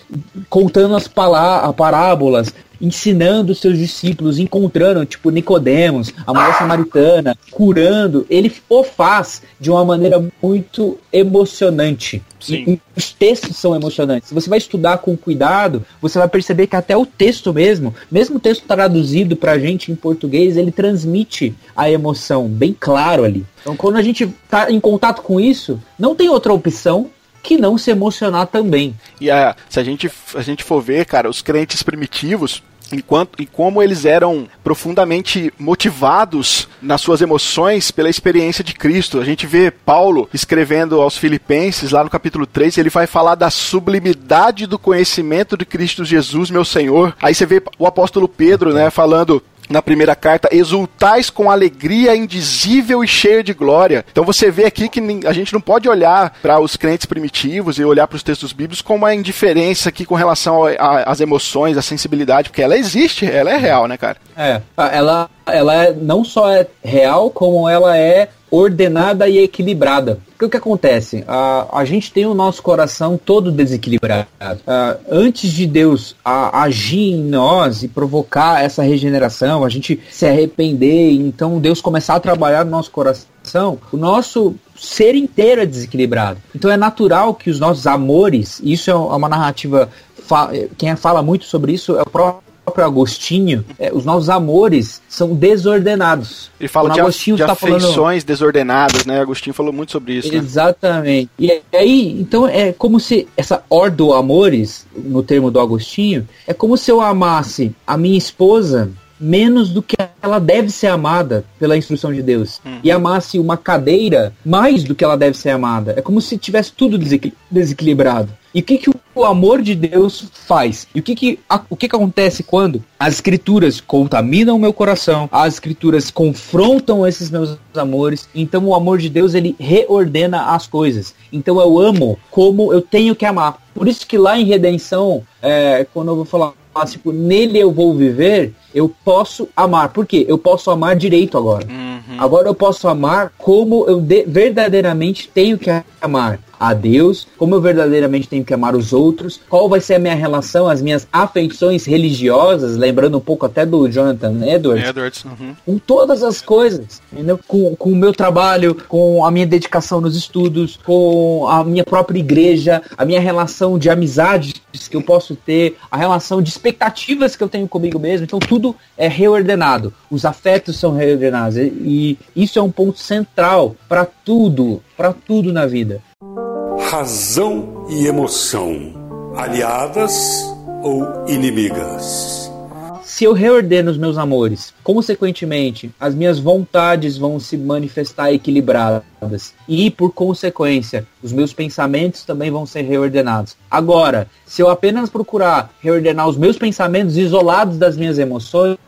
contando as parábolas, ensinando os seus discípulos, encontrando, tipo, Nicodemos, a mulher samaritana, curando, ele o faz de uma maneira muito emocionante. Sim. os textos são emocionantes. Se você vai estudar com cuidado, você vai perceber que até o texto mesmo, mesmo o texto traduzido pra gente em português, ele transmite a emoção bem claro ali. Então, quando a gente tá em contato com isso, não tem outra opção que não se emocionar também. E a, se a gente, a gente for ver, cara, os crentes primitivos, enquanto e como eles eram profundamente motivados nas suas emoções pela experiência de Cristo. A gente vê Paulo escrevendo aos Filipenses, lá no capítulo 3, ele vai falar da sublimidade do conhecimento de Cristo Jesus, meu Senhor. Aí você vê o apóstolo Pedro, né, falando na primeira carta, exultais com alegria indizível e cheia de glória. Então você vê aqui que a gente não pode olhar para os crentes primitivos e olhar para os textos bíblicos com uma indiferença aqui com relação às emoções, à sensibilidade, porque ela existe, ela é real, né, cara? É, ela, ela é, não só é real, como ela é ordenada e equilibrada. Porque o que acontece? A, a gente tem o nosso coração todo desequilibrado. Uh, antes de Deus a, agir em nós e provocar essa regeneração, a gente se arrepender, então Deus começar a trabalhar no nosso coração, o nosso ser inteiro é desequilibrado. Então é natural que os nossos amores, isso é uma narrativa, quem fala muito sobre isso é o próprio próprio Agostinho, é, os nossos amores são desordenados. Ele fala de, Agostinho de tá afeições falando... desordenadas, né? Agostinho falou muito sobre isso. Né? Exatamente. Né? E aí, então é como se essa ordo amores, no termo do Agostinho, é como se eu amasse a minha esposa menos do que ela deve ser amada pela instrução de Deus. Uhum. E amasse uma cadeira mais do que ela deve ser amada. É como se tivesse tudo desequilibrado. E o que, que o amor de Deus faz? E o que, que, a, o que, que acontece quando as escrituras contaminam o meu coração, as escrituras confrontam esses meus amores, então o amor de Deus ele reordena as coisas. Então eu amo como eu tenho que amar. Por isso que lá em Redenção, é, quando eu vou falar tipo, nele eu vou viver, eu posso amar. Por quê? Eu posso amar direito agora. Uhum. Agora eu posso amar como eu verdadeiramente tenho que amar a Deus, como eu verdadeiramente tenho que amar os outros, qual vai ser a minha relação, as minhas afeições religiosas, lembrando um pouco até do Jonathan Edwards, Edwards uhum. com todas as coisas, entendeu? Com, com o meu trabalho, com a minha dedicação nos estudos, com a minha própria igreja, a minha relação de amizades que eu posso ter, a relação de expectativas que eu tenho comigo mesmo, então tudo é reordenado, os afetos são reordenados e isso é um ponto central para tudo, para tudo na vida razão e emoção, aliadas ou inimigas? Se eu reordeno os meus amores, consequentemente, as minhas vontades vão se manifestar equilibradas e, por consequência, os meus pensamentos também vão ser reordenados. Agora, se eu apenas procurar reordenar os meus pensamentos isolados das minhas emoções,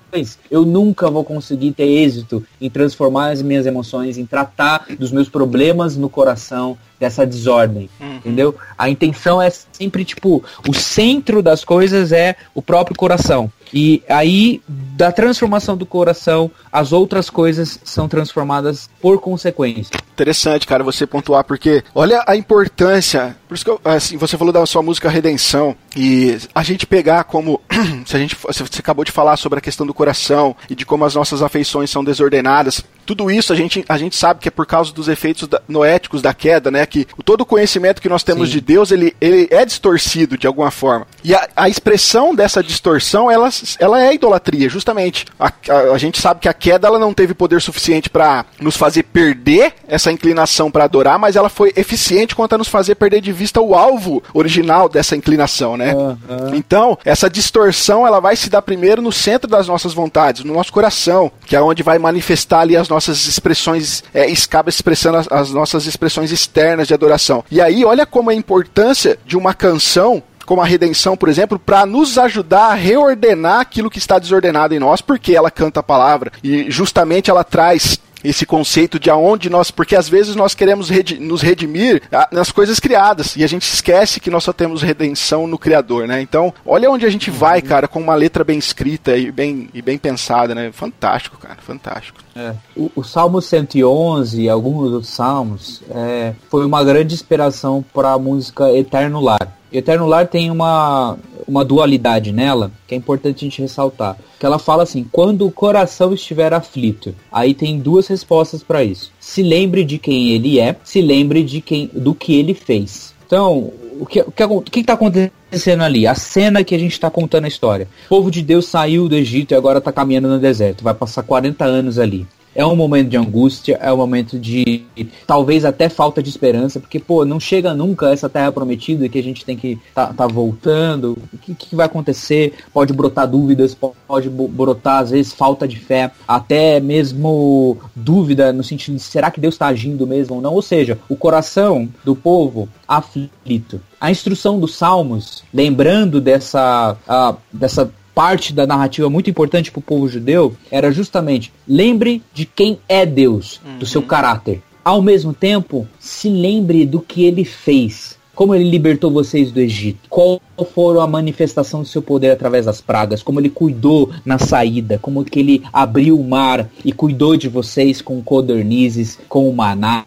eu nunca vou conseguir ter êxito em transformar as minhas emoções, em tratar dos meus problemas no coração, dessa desordem, uhum. entendeu? A intenção é sempre, tipo, o centro das coisas é o próprio coração. E aí, da transformação do coração, as outras coisas são transformadas por consequência. Interessante, cara, você pontuar, porque olha a importância. Por isso que eu, assim, você falou da sua música Redenção, e a gente pegar como. <clears throat> se a gente. Você acabou de falar sobre a questão do coração e de como as nossas afeições são desordenadas. Tudo isso a gente, a gente sabe que é por causa dos efeitos da, noéticos da queda, né? Que todo o conhecimento que nós temos Sim. de Deus, ele, ele é distorcido de alguma forma. E a, a expressão dessa distorção, ela, ela é idolatria, justamente. A, a, a gente sabe que a queda ela não teve poder suficiente para nos fazer perder essa inclinação para adorar, mas ela foi eficiente quanto a nos fazer perder de vista o alvo original dessa inclinação, né? Uhum. Então, essa distorção, ela vai se dar primeiro no centro das nossas vontades, no nosso coração, que é onde vai manifestar ali as nossas expressões, é, acaba expressando as, as nossas expressões externas de adoração. E aí, olha como a importância de uma canção como a redenção, por exemplo, para nos ajudar a reordenar aquilo que está desordenado em nós, porque ela canta a palavra e justamente ela traz esse conceito de aonde nós, porque às vezes nós queremos redi nos redimir ah, nas coisas criadas e a gente esquece que nós só temos redenção no Criador, né? Então, olha onde a gente vai, uhum. cara, com uma letra bem escrita e bem, e bem pensada, né? Fantástico, cara, fantástico. É. O, o, Salmo 111 e alguns outros salmos é, foi uma grande inspiração para a música Eterno Lar. Eterno Lar tem uma, uma dualidade nela que é importante a gente ressaltar. Que ela fala assim: quando o coração estiver aflito. Aí tem duas respostas para isso. Se lembre de quem ele é, se lembre de quem do que ele fez. Então, o que, o que, o que está acontecendo ali? A cena que a gente está contando a história. O povo de Deus saiu do Egito e agora está caminhando no deserto. Vai passar 40 anos ali. É um momento de angústia, é um momento de talvez até falta de esperança, porque, pô, não chega nunca essa terra prometida que a gente tem que tá, tá voltando. O que, que vai acontecer? Pode brotar dúvidas, pode brotar, às vezes, falta de fé, até mesmo dúvida no sentido de será que Deus está agindo mesmo ou não? Ou seja, o coração do povo aflito. A instrução dos Salmos, lembrando dessa, uh, dessa parte da narrativa muito importante para o povo judeu era justamente lembre de quem é Deus, uhum. do seu uhum. caráter. Ao mesmo tempo, se lembre do que ele fez. Como ele libertou vocês do Egito? Qual foram a manifestação do seu poder através das pragas? Como ele cuidou na saída? Como que ele abriu o mar e cuidou de vocês com codornizes, com o maná?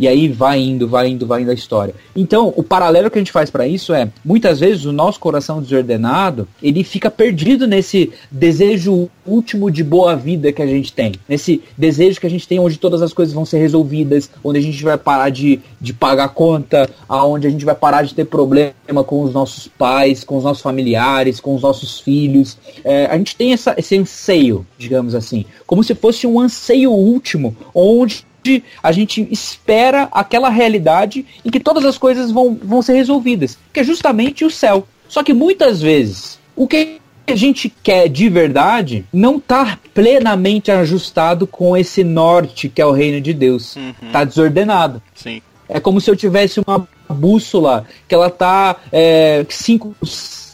E aí vai indo, vai indo, vai indo a história. Então, o paralelo que a gente faz para isso é, muitas vezes o nosso coração desordenado, ele fica perdido nesse desejo último de boa vida que a gente tem. Nesse desejo que a gente tem onde todas as coisas vão ser resolvidas, onde a gente vai parar de, de pagar conta, aonde a gente vai parar de ter problema com os nossos pais, com os nossos familiares, com os nossos filhos. É, a gente tem essa, esse anseio, digamos assim, como se fosse um anseio último, onde a gente espera aquela realidade em que todas as coisas vão, vão ser resolvidas, que é justamente o céu. Só que muitas vezes, o que a gente quer de verdade não está plenamente ajustado com esse norte que é o reino de Deus. Está uhum. desordenado. Sim. É como se eu tivesse uma bússola que ela tá 5, é,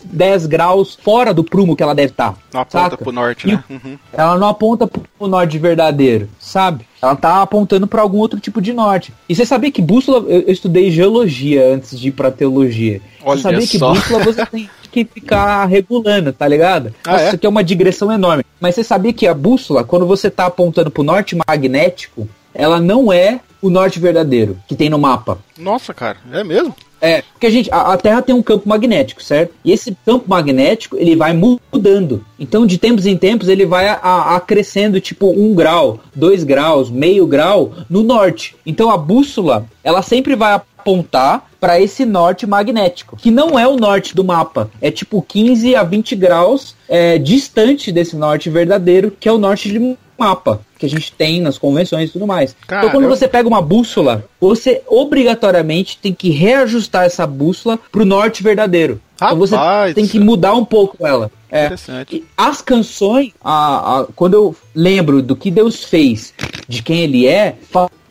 10 graus fora do prumo que ela deve estar. Tá, não aponta saca? pro norte, né? Uhum. Ela não aponta pro norte verdadeiro, sabe? Ela tá apontando para algum outro tipo de norte. E você sabia que bússola. Eu, eu estudei geologia antes de ir pra teologia. Olha você sabia só. que bússola você tem que ficar regulando, tá ligado? Ah, Nossa, é? Isso aqui é uma digressão enorme. Mas você sabia que a bússola, quando você tá apontando pro norte magnético, ela não é o norte verdadeiro que tem no mapa. Nossa, cara, é mesmo? É, porque a gente, a, a, Terra tem um campo magnético, certo? E esse campo magnético ele vai mudando. Então, de tempos em tempos, ele vai acrescendo tipo um grau, dois graus, meio grau no norte. Então, a bússola ela sempre vai apontar para esse norte magnético, que não é o norte do mapa, é tipo 15 a 20 graus é, distante desse norte verdadeiro, que é o norte de mapa que a gente tem nas convenções e tudo mais. Cara, então, quando eu... você pega uma bússola, você obrigatoriamente tem que reajustar essa bússola pro norte verdadeiro. Rapaz, então você tem que mudar um pouco ela. É, as canções, a, a, quando eu lembro do que Deus fez, de quem Ele é,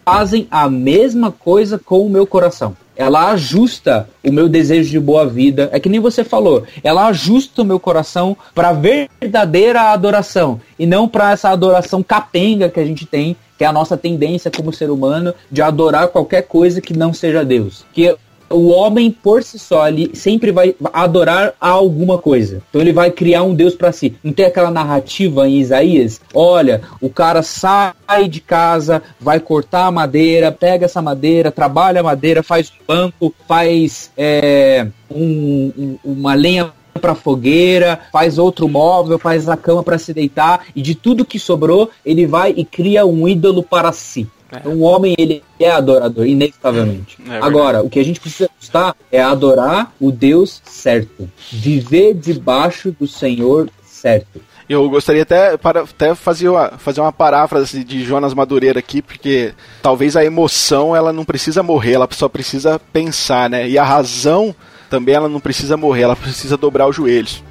fazem a mesma coisa com o meu coração ela ajusta o meu desejo de boa vida. É que nem você falou, ela ajusta o meu coração para verdadeira adoração e não para essa adoração capenga que a gente tem, que é a nossa tendência como ser humano de adorar qualquer coisa que não seja Deus. Que o homem por si só ele sempre vai adorar a alguma coisa. Então ele vai criar um Deus para si. Não tem aquela narrativa em Isaías? Olha, o cara sai de casa, vai cortar a madeira, pega essa madeira, trabalha a madeira, faz um banco, faz é, um, um, uma lenha para fogueira, faz outro móvel, faz a cama para se deitar e de tudo que sobrou ele vai e cria um ídolo para si. É. Então, o homem, ele é adorador, inevitavelmente. É Agora, o que a gente precisa buscar é adorar o Deus certo. Viver debaixo do Senhor certo. Eu gostaria até para até fazer uma, fazer uma paráfrase de Jonas Madureira aqui, porque talvez a emoção ela não precisa morrer, ela só precisa pensar, né? E a razão também ela não precisa morrer, ela precisa dobrar os joelhos.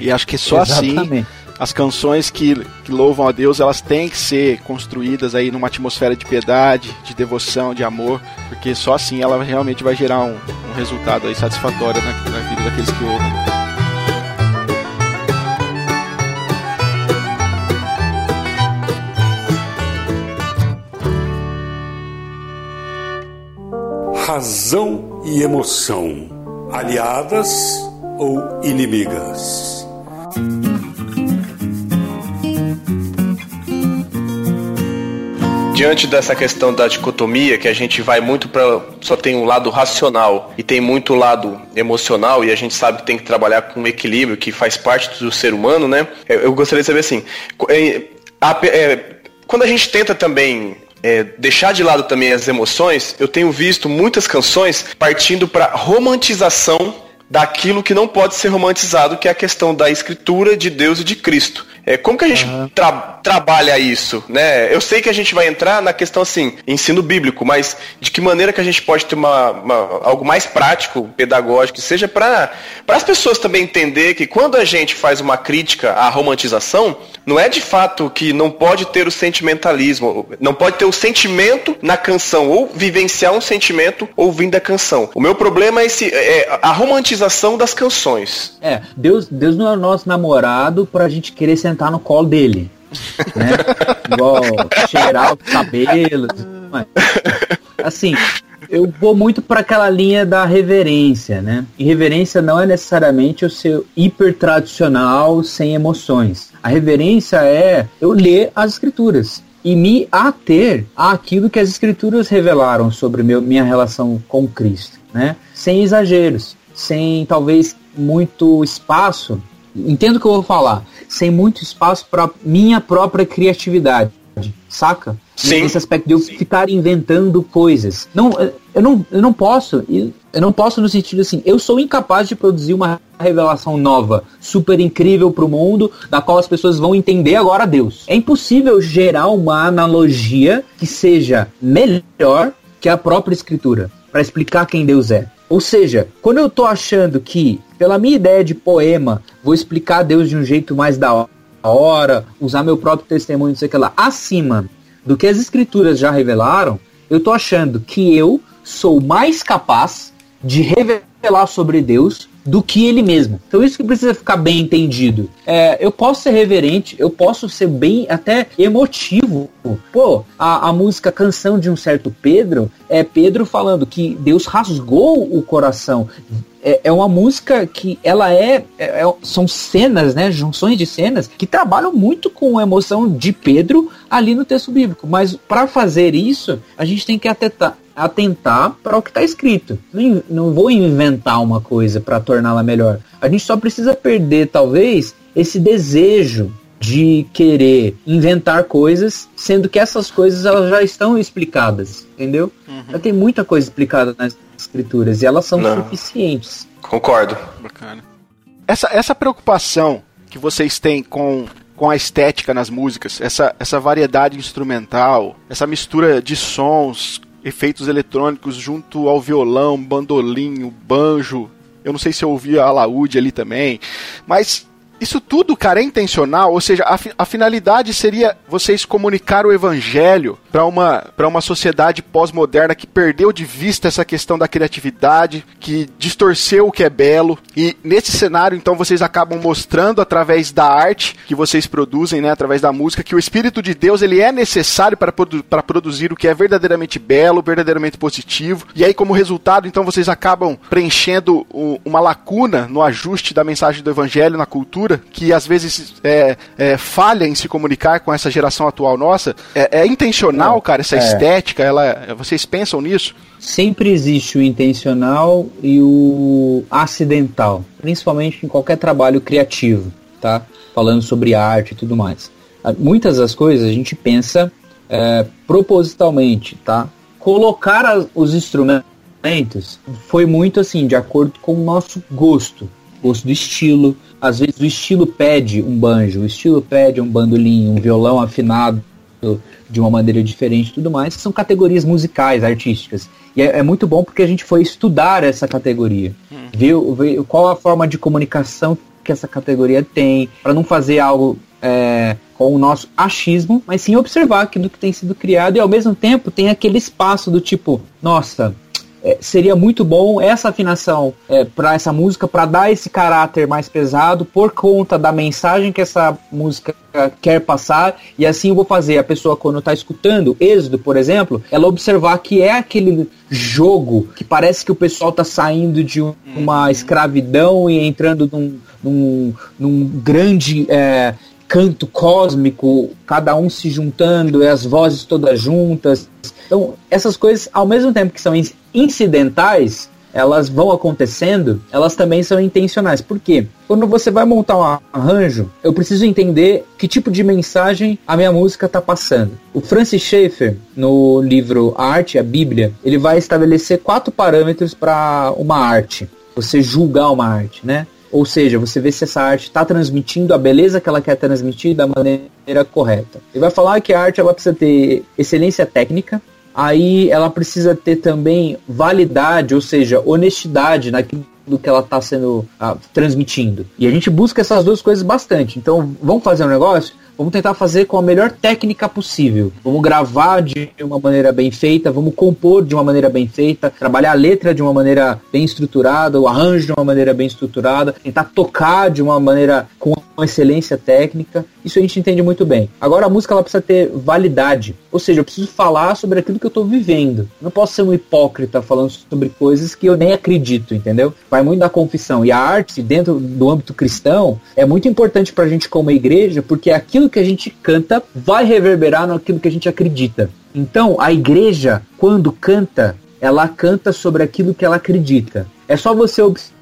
E acho que só assim Exatamente. assim as canções que, que louvam a Deus, elas têm que ser construídas aí numa atmosfera de piedade, de devoção, de amor, porque só assim ela realmente vai gerar um, um resultado aí satisfatório na, na vida daqueles que ouvem. razão e emoção, aliadas ou inimigas. Diante dessa questão da dicotomia, que a gente vai muito para só tem um lado racional e tem muito lado emocional, e a gente sabe que tem que trabalhar com equilíbrio que faz parte do ser humano, né? Eu gostaria de saber assim, é, é, quando a gente tenta também é, deixar de lado também as emoções, eu tenho visto muitas canções partindo para romantização daquilo que não pode ser romantizado, que é a questão da escritura de Deus e de Cristo. É, como que a gente uhum. tra trabalha isso, né? Eu sei que a gente vai entrar na questão assim, ensino bíblico, mas de que maneira que a gente pode ter uma, uma algo mais prático, pedagógico, seja para as pessoas também entender que quando a gente faz uma crítica à romantização, não é de fato que não pode ter o sentimentalismo, não pode ter o sentimento na canção, ou vivenciar um sentimento ouvindo a canção. O meu problema é, esse, é a romantização das canções. É, Deus, Deus não é o nosso namorado pra gente querer sentar no colo dele. Né? Igual cheirar os cabelos. Assim, eu vou muito para aquela linha da reverência, né? E reverência não é necessariamente o seu hiper tradicional sem emoções. A reverência é eu ler as escrituras e me ater àquilo que as escrituras revelaram sobre meu, minha relação com Cristo, né? Sem exageros, sem talvez muito espaço. Entendo o que eu vou falar, sem muito espaço para minha própria criatividade, saca? Sim. Nesse aspecto de eu Sim. ficar inventando coisas. Não, eu não, eu não posso, eu não posso no sentido assim, eu sou incapaz de produzir uma revelação nova, super incrível para o mundo, da qual as pessoas vão entender agora Deus. É impossível gerar uma analogia que seja melhor que a própria escritura para explicar quem Deus é. Ou seja, quando eu tô achando que, pela minha ideia de poema, vou explicar Deus de um jeito mais da hora, usar meu próprio testemunho, não sei o que lá, acima do que as escrituras já revelaram, eu tô achando que eu sou mais capaz de revelar sobre Deus do que ele mesmo. Então isso que precisa ficar bem entendido. É, eu posso ser reverente, eu posso ser bem até emotivo. Pô, a, a música Canção de um Certo Pedro é Pedro falando que Deus rasgou o coração é, é uma música que ela é, é, é, São cenas, né? Junções de cenas que trabalham muito com a emoção de Pedro ali no texto bíblico. Mas para fazer isso, a gente tem que atentar, atentar para o que está escrito. Não, não vou inventar uma coisa para torná-la melhor. A gente só precisa perder, talvez, esse desejo de querer inventar coisas, sendo que essas coisas elas já estão explicadas, entendeu? Uhum. Já tem muita coisa explicada nas escrituras e elas são Não. suficientes. Concordo. Bacana. Essa, essa preocupação que vocês têm com, com a estética nas músicas, essa, essa variedade instrumental, essa mistura de sons, efeitos eletrônicos junto ao violão, bandolim, banjo. Eu não sei se eu ouvi a alaúde ali também, mas isso tudo, cara, é intencional, ou seja, a, a finalidade seria vocês comunicar o evangelho para uma, uma sociedade pós-moderna que perdeu de vista essa questão da criatividade, que distorceu o que é belo. E nesse cenário, então, vocês acabam mostrando através da arte que vocês produzem, né, através da música, que o Espírito de Deus ele é necessário para, produ para produzir o que é verdadeiramente belo, verdadeiramente positivo. E aí, como resultado, então, vocês acabam preenchendo o, uma lacuna no ajuste da mensagem do evangelho na cultura, que às vezes é, é, falha em se comunicar com essa geração atual nossa. É, é intencional intencional, cara, essa é. estética, ela, vocês pensam nisso? Sempre existe o intencional e o acidental, principalmente em qualquer trabalho criativo, tá? Falando sobre arte e tudo mais. Ah, muitas das coisas a gente pensa é, propositalmente, tá? Colocar a, os instrumentos foi muito assim, de acordo com o nosso gosto, gosto do estilo. Às vezes o estilo pede um banjo, o estilo pede um bandolim, um violão afinado de uma maneira diferente e tudo mais, que são categorias musicais, artísticas. E é, é, muito bom porque a gente foi estudar essa categoria, hum. ver, ver qual a forma de comunicação que essa categoria tem, para não fazer algo é, com o nosso achismo, mas sim observar aquilo que tem sido criado e ao mesmo tempo tem aquele espaço do tipo, nossa, é, seria muito bom essa afinação é, para essa música, para dar esse caráter mais pesado por conta da mensagem que essa música quer passar. E assim eu vou fazer a pessoa, quando está escutando Êxodo, por exemplo, ela observar que é aquele jogo que parece que o pessoal está saindo de uma escravidão e entrando num, num, num grande. É, canto cósmico, cada um se juntando e as vozes todas juntas. Então, essas coisas, ao mesmo tempo que são incidentais, elas vão acontecendo, elas também são intencionais. Por quê? Quando você vai montar um arranjo, eu preciso entender que tipo de mensagem a minha música está passando. O Francis Schaeffer, no livro A Arte e a Bíblia, ele vai estabelecer quatro parâmetros para uma arte. Você julgar uma arte, né? Ou seja, você vê se essa arte está transmitindo a beleza que ela quer transmitir da maneira correta. Ele vai falar que a arte ela precisa ter excelência técnica, aí ela precisa ter também validade, ou seja, honestidade naquilo que ela está sendo ah, transmitindo. E a gente busca essas duas coisas bastante. Então, vamos fazer um negócio? Vamos tentar fazer com a melhor técnica possível. Vamos gravar de uma maneira bem feita, vamos compor de uma maneira bem feita, trabalhar a letra de uma maneira bem estruturada, o arranjo de uma maneira bem estruturada, tentar tocar de uma maneira com excelência técnica. Isso a gente entende muito bem. Agora a música ela precisa ter validade, ou seja, eu preciso falar sobre aquilo que eu estou vivendo. Não posso ser um hipócrita falando sobre coisas que eu nem acredito, entendeu? Vai muito da confissão. E a arte, dentro do âmbito cristão, é muito importante para a gente como igreja, porque aquilo que a gente canta vai reverberar naquilo que a gente acredita. Então, a igreja, quando canta, ela canta sobre aquilo que ela acredita. É só você observar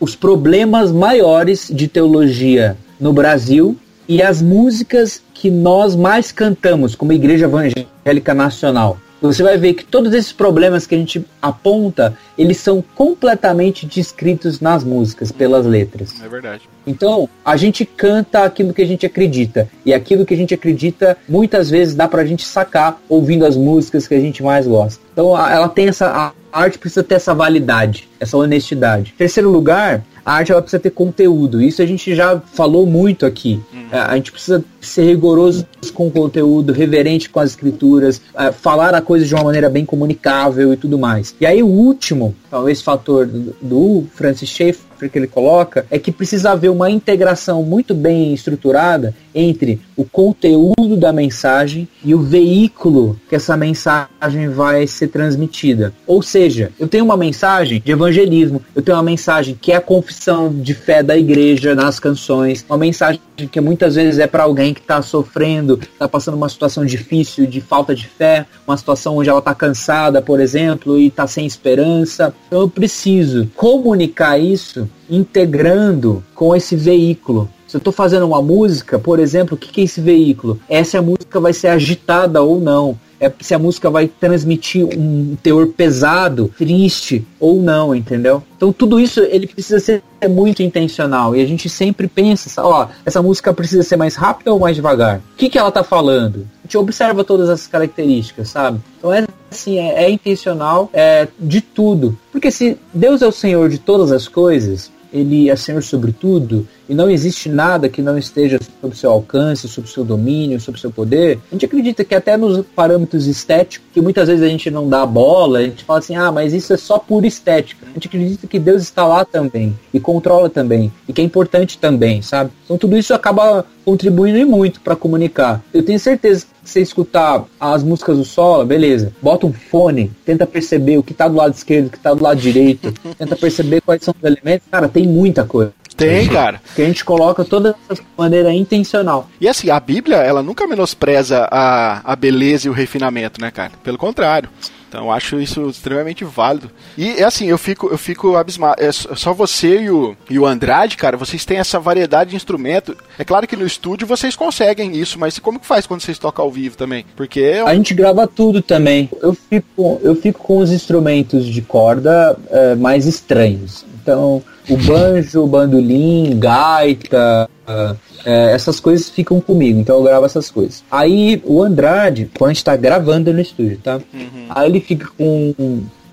os problemas maiores de teologia no Brasil e as músicas que nós mais cantamos como Igreja Evangélica Nacional. Você vai ver que todos esses problemas que a gente aponta, eles são completamente descritos nas músicas, pelas letras. É verdade. Então, a gente canta aquilo que a gente acredita. E aquilo que a gente acredita, muitas vezes dá pra gente sacar ouvindo as músicas que a gente mais gosta. Então, ela tem essa. A arte precisa ter essa validade, essa honestidade. Terceiro lugar, a arte ela precisa ter conteúdo. Isso a gente já falou muito aqui. Uhum. A gente precisa ser rigoroso com o conteúdo, reverente com as escrituras, falar a coisa de uma maneira bem comunicável e tudo mais. E aí o último, talvez fator do, do Francis Schaeffer que ele coloca é que precisa haver uma integração muito bem estruturada entre o conteúdo da mensagem e o veículo que essa mensagem vai ser transmitida. Ou seja, eu tenho uma mensagem de evangelismo, eu tenho uma mensagem que é a confissão de fé da igreja nas canções, uma mensagem que muitas vezes é para alguém que está sofrendo, está passando uma situação difícil de falta de fé, uma situação onde ela está cansada, por exemplo, e está sem esperança. Então eu preciso comunicar isso integrando com esse veículo. Eu estou fazendo uma música, por exemplo, o que, que é esse veículo? Essa música vai ser agitada ou não é se a música vai transmitir um teor pesado, triste ou não, entendeu? Então tudo isso ele precisa ser muito intencional e a gente sempre pensa, ó, essa música precisa ser mais rápida ou mais devagar? O que que ela tá falando? A gente observa todas essas características, sabe? Então é assim, é, é intencional é, de tudo. Porque se Deus é o Senhor de todas as coisas, ele é Senhor sobre tudo, e não existe nada que não esteja sob seu alcance, sob seu domínio, sob seu poder, a gente acredita que até nos parâmetros estéticos, que muitas vezes a gente não dá bola, a gente fala assim, ah, mas isso é só por estética. A gente acredita que Deus está lá também, e controla também, e que é importante também, sabe? Então tudo isso acaba contribuindo muito para comunicar. Eu tenho certeza você escutar as músicas do solo, beleza, bota um fone, tenta perceber o que está do lado esquerdo, o que está do lado direito, tenta perceber quais são os elementos, cara, tem muita coisa. Tem, cara. Que a gente coloca toda essa maneira intencional. E assim, a Bíblia, ela nunca menospreza a, a beleza e o refinamento, né, cara? Pelo contrário. Então eu acho isso extremamente válido. E é assim, eu fico, eu fico abismado. É só você e o, e o Andrade, cara, vocês têm essa variedade de instrumento. É claro que no estúdio vocês conseguem isso, mas como que faz quando vocês tocam ao vivo também? Porque é um... a gente grava tudo também. Eu fico, eu fico com os instrumentos de corda é, mais estranhos. Então, o banjo, o bandolim, gaita, é, essas coisas ficam comigo, então eu gravo essas coisas. Aí o Andrade, quando a gente tá gravando no estúdio, tá? Uhum. Aí ele fica com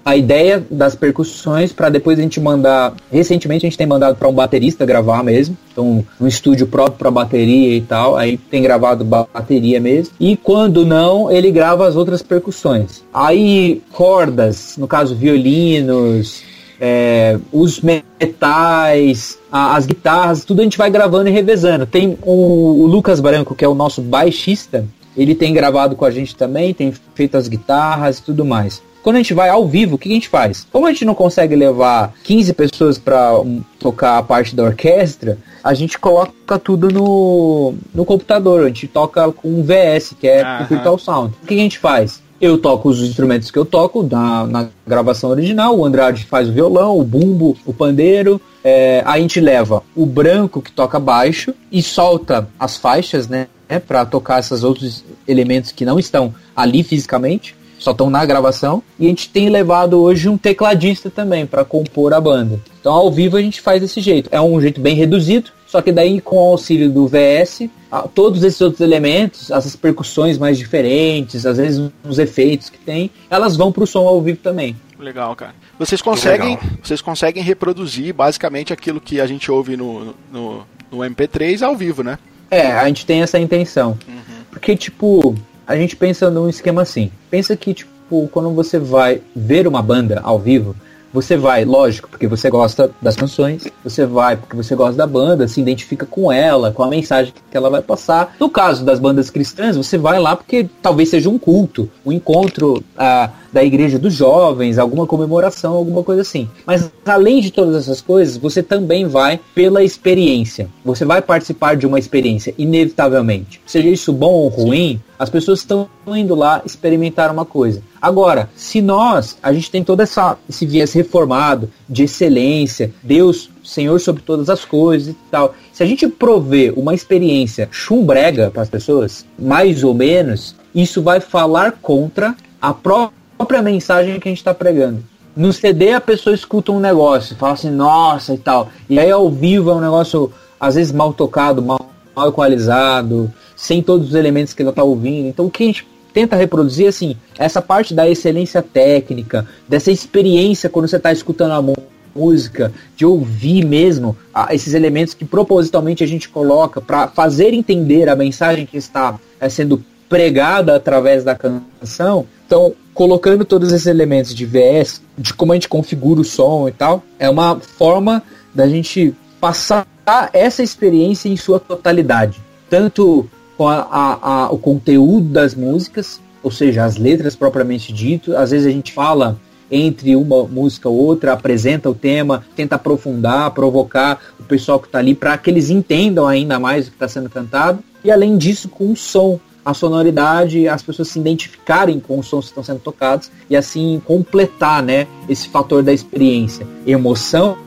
a ideia das percussões para depois a gente mandar. Recentemente a gente tem mandado para um baterista gravar mesmo. Então, um estúdio próprio para bateria e tal. Aí tem gravado bateria mesmo. E quando não, ele grava as outras percussões. Aí, cordas, no caso, violinos, é, os metais, a, as guitarras, tudo a gente vai gravando e revezando. Tem o, o Lucas Branco, que é o nosso baixista, ele tem gravado com a gente também, tem feito as guitarras e tudo mais. Quando a gente vai ao vivo, o que a gente faz? Como a gente não consegue levar 15 pessoas para um, tocar a parte da orquestra, a gente coloca tudo no, no computador. A gente toca com um VS, que é o Virtual Sound. O que a gente faz? Eu toco os instrumentos que eu toco na, na gravação original, o Andrade faz o violão, o bumbo, o pandeiro, é, a gente leva o branco que toca baixo e solta as faixas, né, para tocar esses outros elementos que não estão ali fisicamente, só estão na gravação. E a gente tem levado hoje um tecladista também para compor a banda. Então ao vivo a gente faz desse jeito. É um jeito bem reduzido, só que daí com o auxílio do VS, todos esses outros elementos, essas percussões mais diferentes, às vezes uns efeitos que tem, elas vão para o som ao vivo também. Legal, cara. Vocês conseguem, vocês conseguem reproduzir basicamente aquilo que a gente ouve no, no, no MP3 ao vivo, né? É, a gente tem essa intenção. Uhum. Porque, tipo, a gente pensa num esquema assim. Pensa que, tipo, quando você vai ver uma banda ao vivo, você vai, lógico, porque você gosta das canções, você vai porque você gosta da banda, se identifica com ela, com a mensagem que ela vai passar. No caso das bandas cristãs, você vai lá porque talvez seja um culto, um encontro ah, da igreja dos jovens, alguma comemoração, alguma coisa assim. Mas além de todas essas coisas, você também vai pela experiência. Você vai participar de uma experiência, inevitavelmente. Seja isso bom ou ruim, as pessoas estão indo lá experimentar uma coisa. Agora, se nós, a gente tem todo essa, esse viés reformado de excelência, Deus, Senhor sobre todas as coisas e tal. Se a gente prover uma experiência chumbrega para as pessoas, mais ou menos, isso vai falar contra a própria mensagem que a gente está pregando. No CD a pessoa escuta um negócio, fala assim, nossa e tal. E aí ao vivo é um negócio, às vezes mal tocado, mal, mal equalizado, sem todos os elementos que ela está ouvindo. Então o que a gente tenta reproduzir assim, essa parte da excelência técnica, dessa experiência quando você está escutando a música, de ouvir mesmo esses elementos que propositalmente a gente coloca para fazer entender a mensagem que está é, sendo pregada através da canção. Então, colocando todos esses elementos de VS, de como a gente configura o som e tal, é uma forma da gente passar essa experiência em sua totalidade. Tanto com a, a, a, o conteúdo das músicas, ou seja, as letras propriamente dito. Às vezes a gente fala entre uma música ou outra, apresenta o tema, tenta aprofundar, provocar o pessoal que está ali para que eles entendam ainda mais o que está sendo cantado. E além disso, com o som, a sonoridade, as pessoas se identificarem com os sons que estão sendo tocados e assim completar, né, esse fator da experiência, emoção,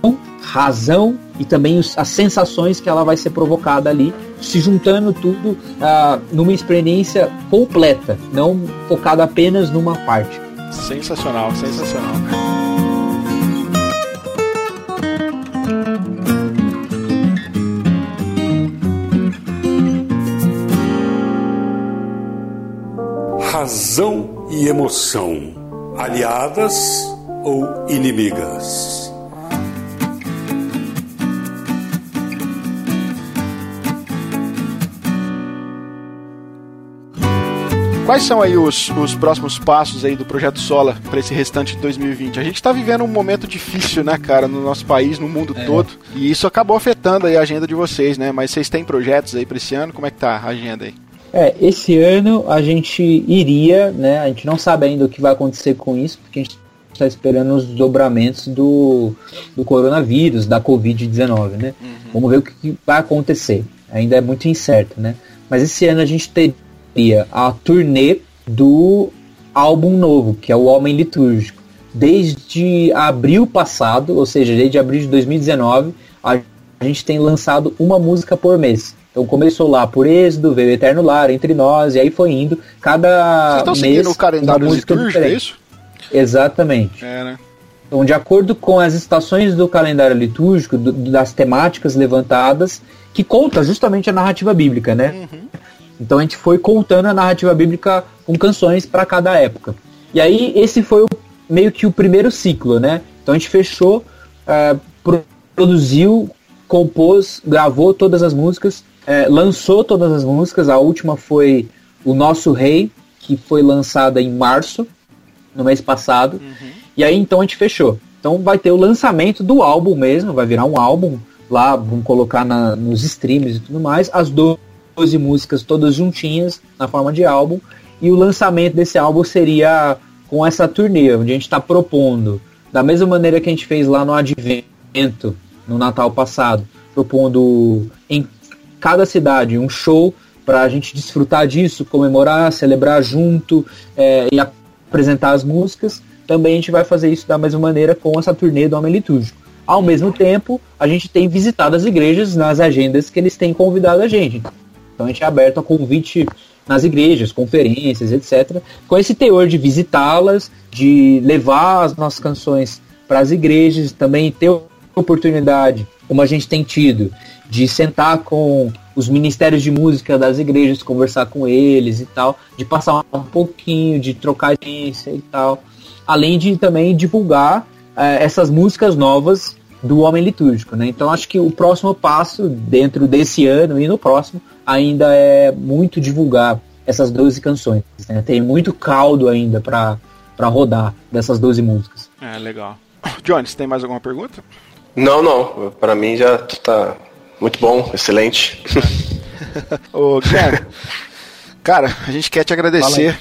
razão e também os, as sensações que ela vai ser provocada ali, se juntando tudo uh, numa experiência completa, não focada apenas numa parte. Sensacional, sensacional. Razão e emoção, aliadas ou inimigas? Quais são aí os, os próximos passos aí do Projeto Sola para esse restante de 2020? A gente está vivendo um momento difícil, né, cara, no nosso país, no mundo é. todo, e isso acabou afetando aí a agenda de vocês, né? Mas vocês têm projetos aí para esse ano? Como é que tá a agenda aí? É, esse ano a gente iria, né? A gente não sabe ainda o que vai acontecer com isso, porque a gente está esperando os dobramentos do, do coronavírus, da Covid-19, né? Uhum. Vamos ver o que vai acontecer. Ainda é muito incerto, né? Mas esse ano a gente teria a turnê do álbum novo, que é o Homem Litúrgico. Desde abril passado, ou seja, desde abril de 2019, a gente tem lançado uma música por mês. Então começou lá por Êxodo, veio Eterno Lar, Entre Nós, e aí foi indo. Cada Vocês estão mês. o calendário litúrgico, é isso? Exatamente. É, né? Então, de acordo com as estações do calendário litúrgico, do, das temáticas levantadas, que conta justamente a narrativa bíblica, né? Uhum. Então a gente foi contando a narrativa bíblica com canções para cada época. E aí esse foi o meio que o primeiro ciclo, né? Então a gente fechou, uh, produziu, compôs, gravou todas as músicas, uh, lançou todas as músicas. A última foi O Nosso Rei, que foi lançada em março, no mês passado. Uhum. E aí então a gente fechou. Então vai ter o lançamento do álbum mesmo, vai virar um álbum lá, vamos colocar na, nos streams e tudo mais, as 12 músicas todas juntinhas na forma de álbum. E o lançamento desse álbum seria com essa turnê, onde a gente está propondo, da mesma maneira que a gente fez lá no Advento, no Natal passado, propondo cada cidade um show para a gente desfrutar disso, comemorar, celebrar junto é, e apresentar as músicas. Também a gente vai fazer isso da mesma maneira com essa turnê do Homem Litúrgico. Ao mesmo tempo, a gente tem visitado as igrejas nas agendas que eles têm convidado a gente. Então a gente é aberto a convite nas igrejas, conferências, etc. Com esse teor de visitá-las, de levar as nossas canções para as igrejas, também ter oportunidade, como a gente tem tido, de sentar com os ministérios de música das igrejas, conversar com eles e tal, de passar um pouquinho, de trocar experiência e tal, além de também divulgar é, essas músicas novas do homem litúrgico, né? Então acho que o próximo passo dentro desse ano e no próximo ainda é muito divulgar essas 12 canções. Né? Tem muito caldo ainda para rodar dessas 12 músicas. É, legal. Você tem mais alguma pergunta? Não, não. Para mim já tá muito bom, excelente. <laughs> Ô, cara, cara, a gente quer te agradecer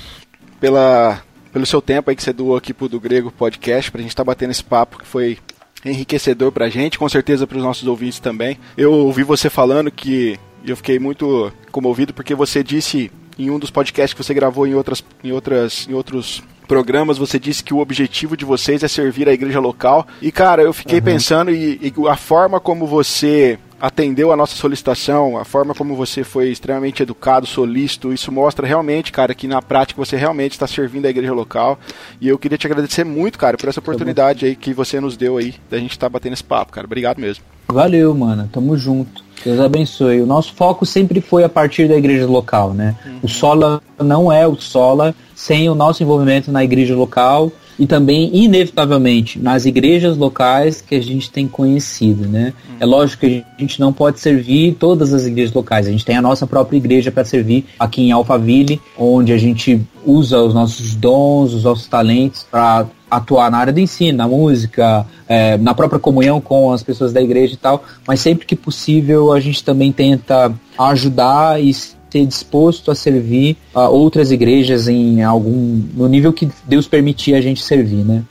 pela, pelo seu tempo aí que você doou aqui pro Do Grego Podcast, pra gente estar tá batendo esse papo que foi enriquecedor pra gente, com certeza para os nossos ouvintes também. Eu ouvi você falando que eu fiquei muito comovido porque você disse em um dos podcasts que você gravou em outras em outras em outros programas, você disse que o objetivo de vocês é servir a igreja local. E, cara, eu fiquei uhum. pensando e, e, a forma como você atendeu a nossa solicitação, a forma como você foi extremamente educado, solícito, isso mostra realmente, cara, que na prática você realmente está servindo a igreja local. E eu queria te agradecer muito, cara, por essa oportunidade aí que você nos deu aí, da gente estar tá batendo esse papo, cara. Obrigado mesmo. Valeu, mano. Tamo junto. Deus abençoe. O nosso foco sempre foi a partir da igreja local, né? Uhum. O Sola não é o Sola sem o nosso envolvimento na igreja local e também, inevitavelmente, nas igrejas locais que a gente tem conhecido, né? Uhum. É lógico que a gente não pode servir todas as igrejas locais. A gente tem a nossa própria igreja para servir aqui em Alphaville, onde a gente usa os nossos dons, os nossos talentos para atuar na área do ensino, na música, é, na própria comunhão com as pessoas da igreja e tal, mas sempre que possível a gente também tenta ajudar e ser disposto a servir a outras igrejas em algum no nível que Deus permitir a gente servir, né?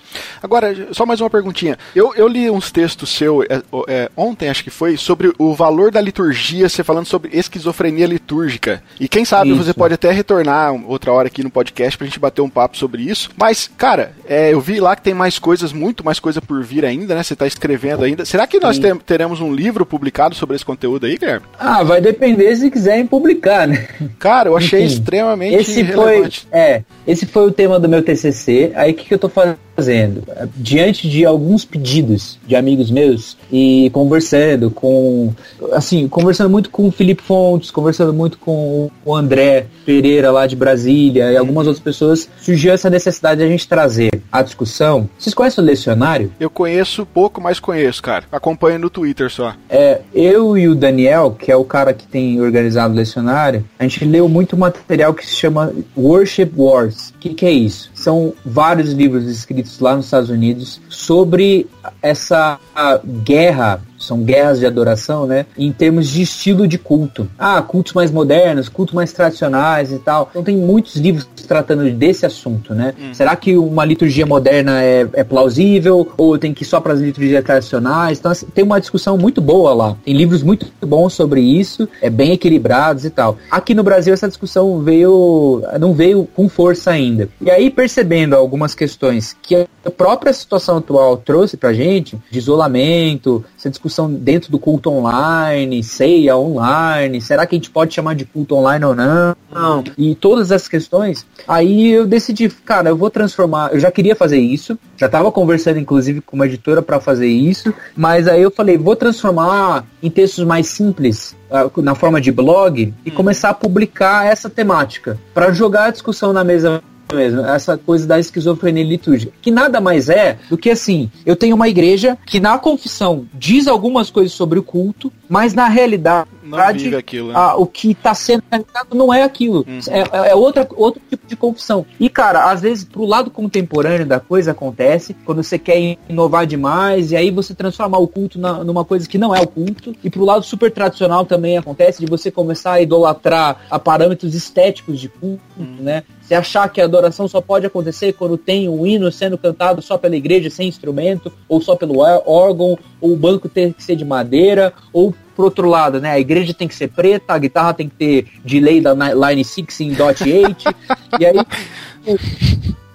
Agora, só mais uma perguntinha. Eu, eu li uns textos seu é, é, ontem, acho que foi, sobre o valor da liturgia, você falando sobre esquizofrenia litúrgica. E quem sabe isso. você pode até retornar outra hora aqui no podcast pra gente bater um papo sobre isso. Mas, cara, é, eu vi lá que tem mais coisas, muito mais coisa por vir ainda, né? Você tá escrevendo ainda. Será que nós teremos um livro publicado sobre esse conteúdo aí, Guilherme? Ah, vai depender se quiserem publicar, né? <laughs> Cara, eu achei Enfim, extremamente esse relevante. Foi, é, esse foi o tema do meu TCC. Aí o que, que eu tô fazendo? Diante de alguns pedidos de amigos meus e conversando com, assim, conversando muito com o Felipe Fontes, conversando muito com o André Pereira lá de Brasília e algumas outras pessoas, surgiu essa necessidade de a gente trazer a discussão. Vocês conhecem o Lecionário? Eu conheço pouco, mas conheço, cara. Acompanho no Twitter só. É, eu e o Daniel, que é o cara que tem organizado o Lecionário, a gente leu muito material que se chama Worship Wars. O que, que é isso? São vários livros escritos lá nos Estados Unidos sobre essa guerra são guerras de adoração, né? Em termos de estilo de culto. Ah, cultos mais modernos, cultos mais tradicionais e tal. Então tem muitos livros tratando desse assunto, né? Hum. Será que uma liturgia moderna é, é plausível ou tem que ir só para as liturgias tradicionais? Então assim, tem uma discussão muito boa lá. Tem livros muito bons sobre isso, é bem equilibrados e tal. Aqui no Brasil essa discussão veio não veio com força ainda. E aí percebendo algumas questões que a própria situação atual trouxe pra gente, de isolamento, essa discussão dentro do culto online, ceia online, será que a gente pode chamar de culto online ou não? E todas essas questões, aí eu decidi, cara, eu vou transformar, eu já queria fazer isso, já estava conversando inclusive com uma editora para fazer isso, mas aí eu falei, vou transformar em textos mais simples, ah, na forma de blog, e hum. começar a publicar essa temática, para jogar a discussão na mesa mesmo, essa coisa da esquizofrenia litúrgica, que nada mais é do que assim, eu tenho uma igreja que na confissão diz algumas coisas sobre o culto, mas na realidade aquilo, né? a, o que está sendo realizado não é aquilo, uhum. é, é outra, outro tipo de confissão. E cara, às vezes pro lado contemporâneo da coisa acontece, quando você quer inovar demais, e aí você transformar o culto na, numa coisa que não é o culto, e pro lado super tradicional também acontece de você começar a idolatrar a parâmetros estéticos de culto, uhum. né? Você achar que a adoração só pode acontecer quando tem um hino sendo cantado só pela igreja sem instrumento, ou só pelo órgão, ou o banco tem que ser de madeira, ou por outro lado, né, a igreja tem que ser preta, a guitarra tem que ter delay da Line 6 em dot 8, <laughs> e aí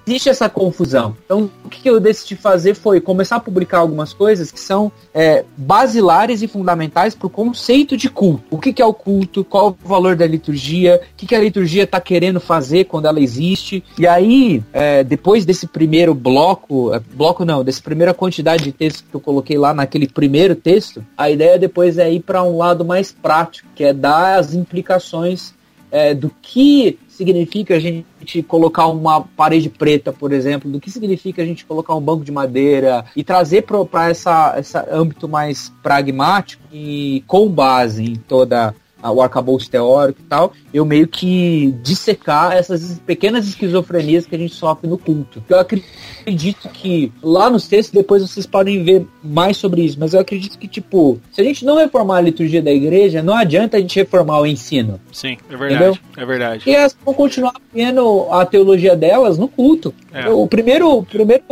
existe essa confusão. Então, o que eu decidi fazer foi começar a publicar algumas coisas que são é, basilares e fundamentais para o conceito de culto. O que, que, é o culto, qual o valor da liturgia, o que, que a liturgia está querendo fazer quando ela existe. E aí, é, depois desse primeiro bloco, é, bloco não, dessa primeira quantidade de texto que eu coloquei lá naquele primeiro texto, a ideia depois é ir para um lado mais prático, que é dar as implicações é, do que significa a gente colocar uma parede preta, por exemplo, do que significa a gente colocar um banco de madeira e trazer para essa, essa âmbito mais pragmático e com base em toda o arcabouço teórico e tal, eu meio que dissecar essas pequenas esquizofrenias que a gente sofre no culto. Eu acredito que lá nos textos depois vocês podem ver mais sobre isso, mas eu acredito que, tipo, se a gente não reformar a liturgia da igreja, não adianta a gente reformar o ensino. Sim, é verdade. Entendeu? É verdade. E elas vão continuar vendo a teologia delas no culto. É. O primeiro, o primeiro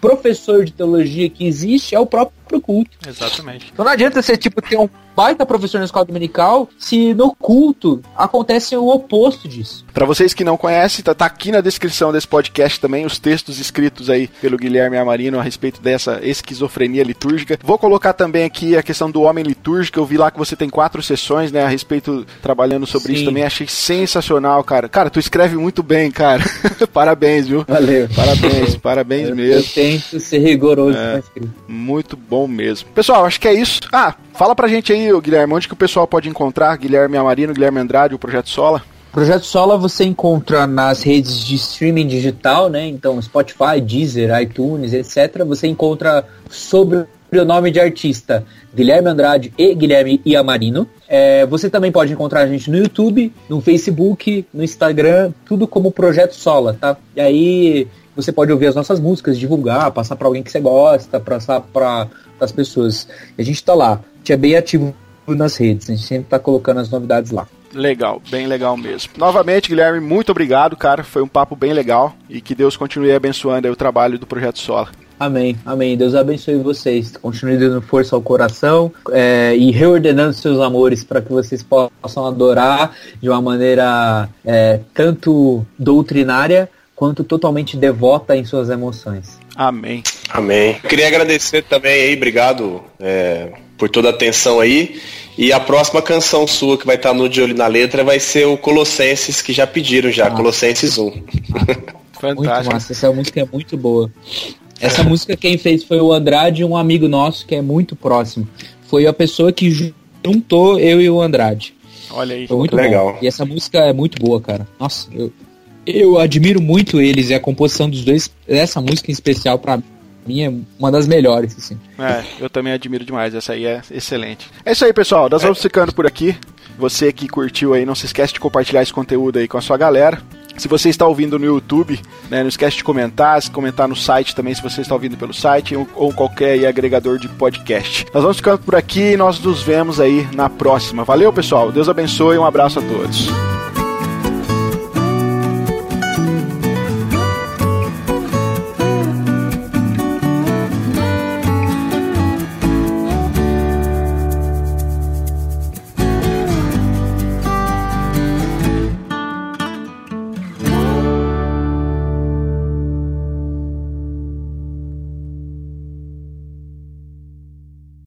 professor de teologia que existe é o próprio culto. Exatamente. Então não adianta você, tipo, ter um baita professor na escola dominical se no culto acontece o oposto disso. Para vocês que não conhecem, tá, tá, aqui na descrição desse podcast também os textos escritos aí pelo Guilherme Amarino a respeito dessa esquizofrenia litúrgica. Vou colocar também aqui a questão do homem litúrgico. Eu vi lá que você tem quatro sessões, né, a respeito trabalhando sobre Sim. isso também. Achei sensacional, cara. Cara, tu escreve muito bem, cara. <laughs> parabéns, viu? Valeu. Parabéns, parabéns eu, mesmo. Eu tento ser rigoroso é, Muito bom mesmo. Pessoal, acho que é isso. Ah, fala pra gente aí, Guilherme, onde que o pessoal pode encontrar Guilherme Amarino, Guilherme Andrade, o Projeto Sola? Projeto Sola você encontra nas redes de streaming digital, né? Então, Spotify, Deezer, iTunes, etc. Você encontra sobre o nome de artista Guilherme Andrade e Guilherme Iamarino. É, você também pode encontrar a gente no YouTube, no Facebook, no Instagram, tudo como Projeto Sola, tá? E aí você pode ouvir as nossas músicas, divulgar, passar para alguém que você gosta, passar para as pessoas. A gente está lá, a gente é bem ativo nas redes, a gente sempre está colocando as novidades lá. Legal, bem legal mesmo. Novamente, Guilherme, muito obrigado, cara. Foi um papo bem legal e que Deus continue abençoando o trabalho do Projeto Sola. Amém, amém. Deus abençoe vocês. Continue dando força ao coração é, e reordenando seus amores para que vocês possam adorar de uma maneira é, tanto doutrinária quanto totalmente devota em suas emoções. Amém. Amém. Queria agradecer também aí, obrigado é, por toda a atenção aí. E a próxima canção sua que vai estar no De Olho na Letra vai ser o Colossenses, que já pediram já, ah. Colossenses 1. <laughs> Fantástico. Muito massa, essa música é muito boa. Essa música quem fez foi o Andrade, um amigo nosso que é muito próximo. Foi a pessoa que juntou eu e o Andrade. Olha aí. Foi muito legal. Bom. E essa música é muito boa, cara. Nossa, eu, eu admiro muito eles e a composição dos dois, essa música em especial para mim é uma das melhores, assim. É, eu também admiro demais, essa aí é excelente. É isso aí, pessoal, nós vamos ficando por aqui. Você que curtiu aí, não se esquece de compartilhar esse conteúdo aí com a sua galera. Se você está ouvindo no YouTube, né, não esquece de comentar, se comentar no site também, se você está ouvindo pelo site ou, ou qualquer agregador de podcast. Nós vamos ficando por aqui e nós nos vemos aí na próxima. Valeu, pessoal. Deus abençoe e um abraço a todos.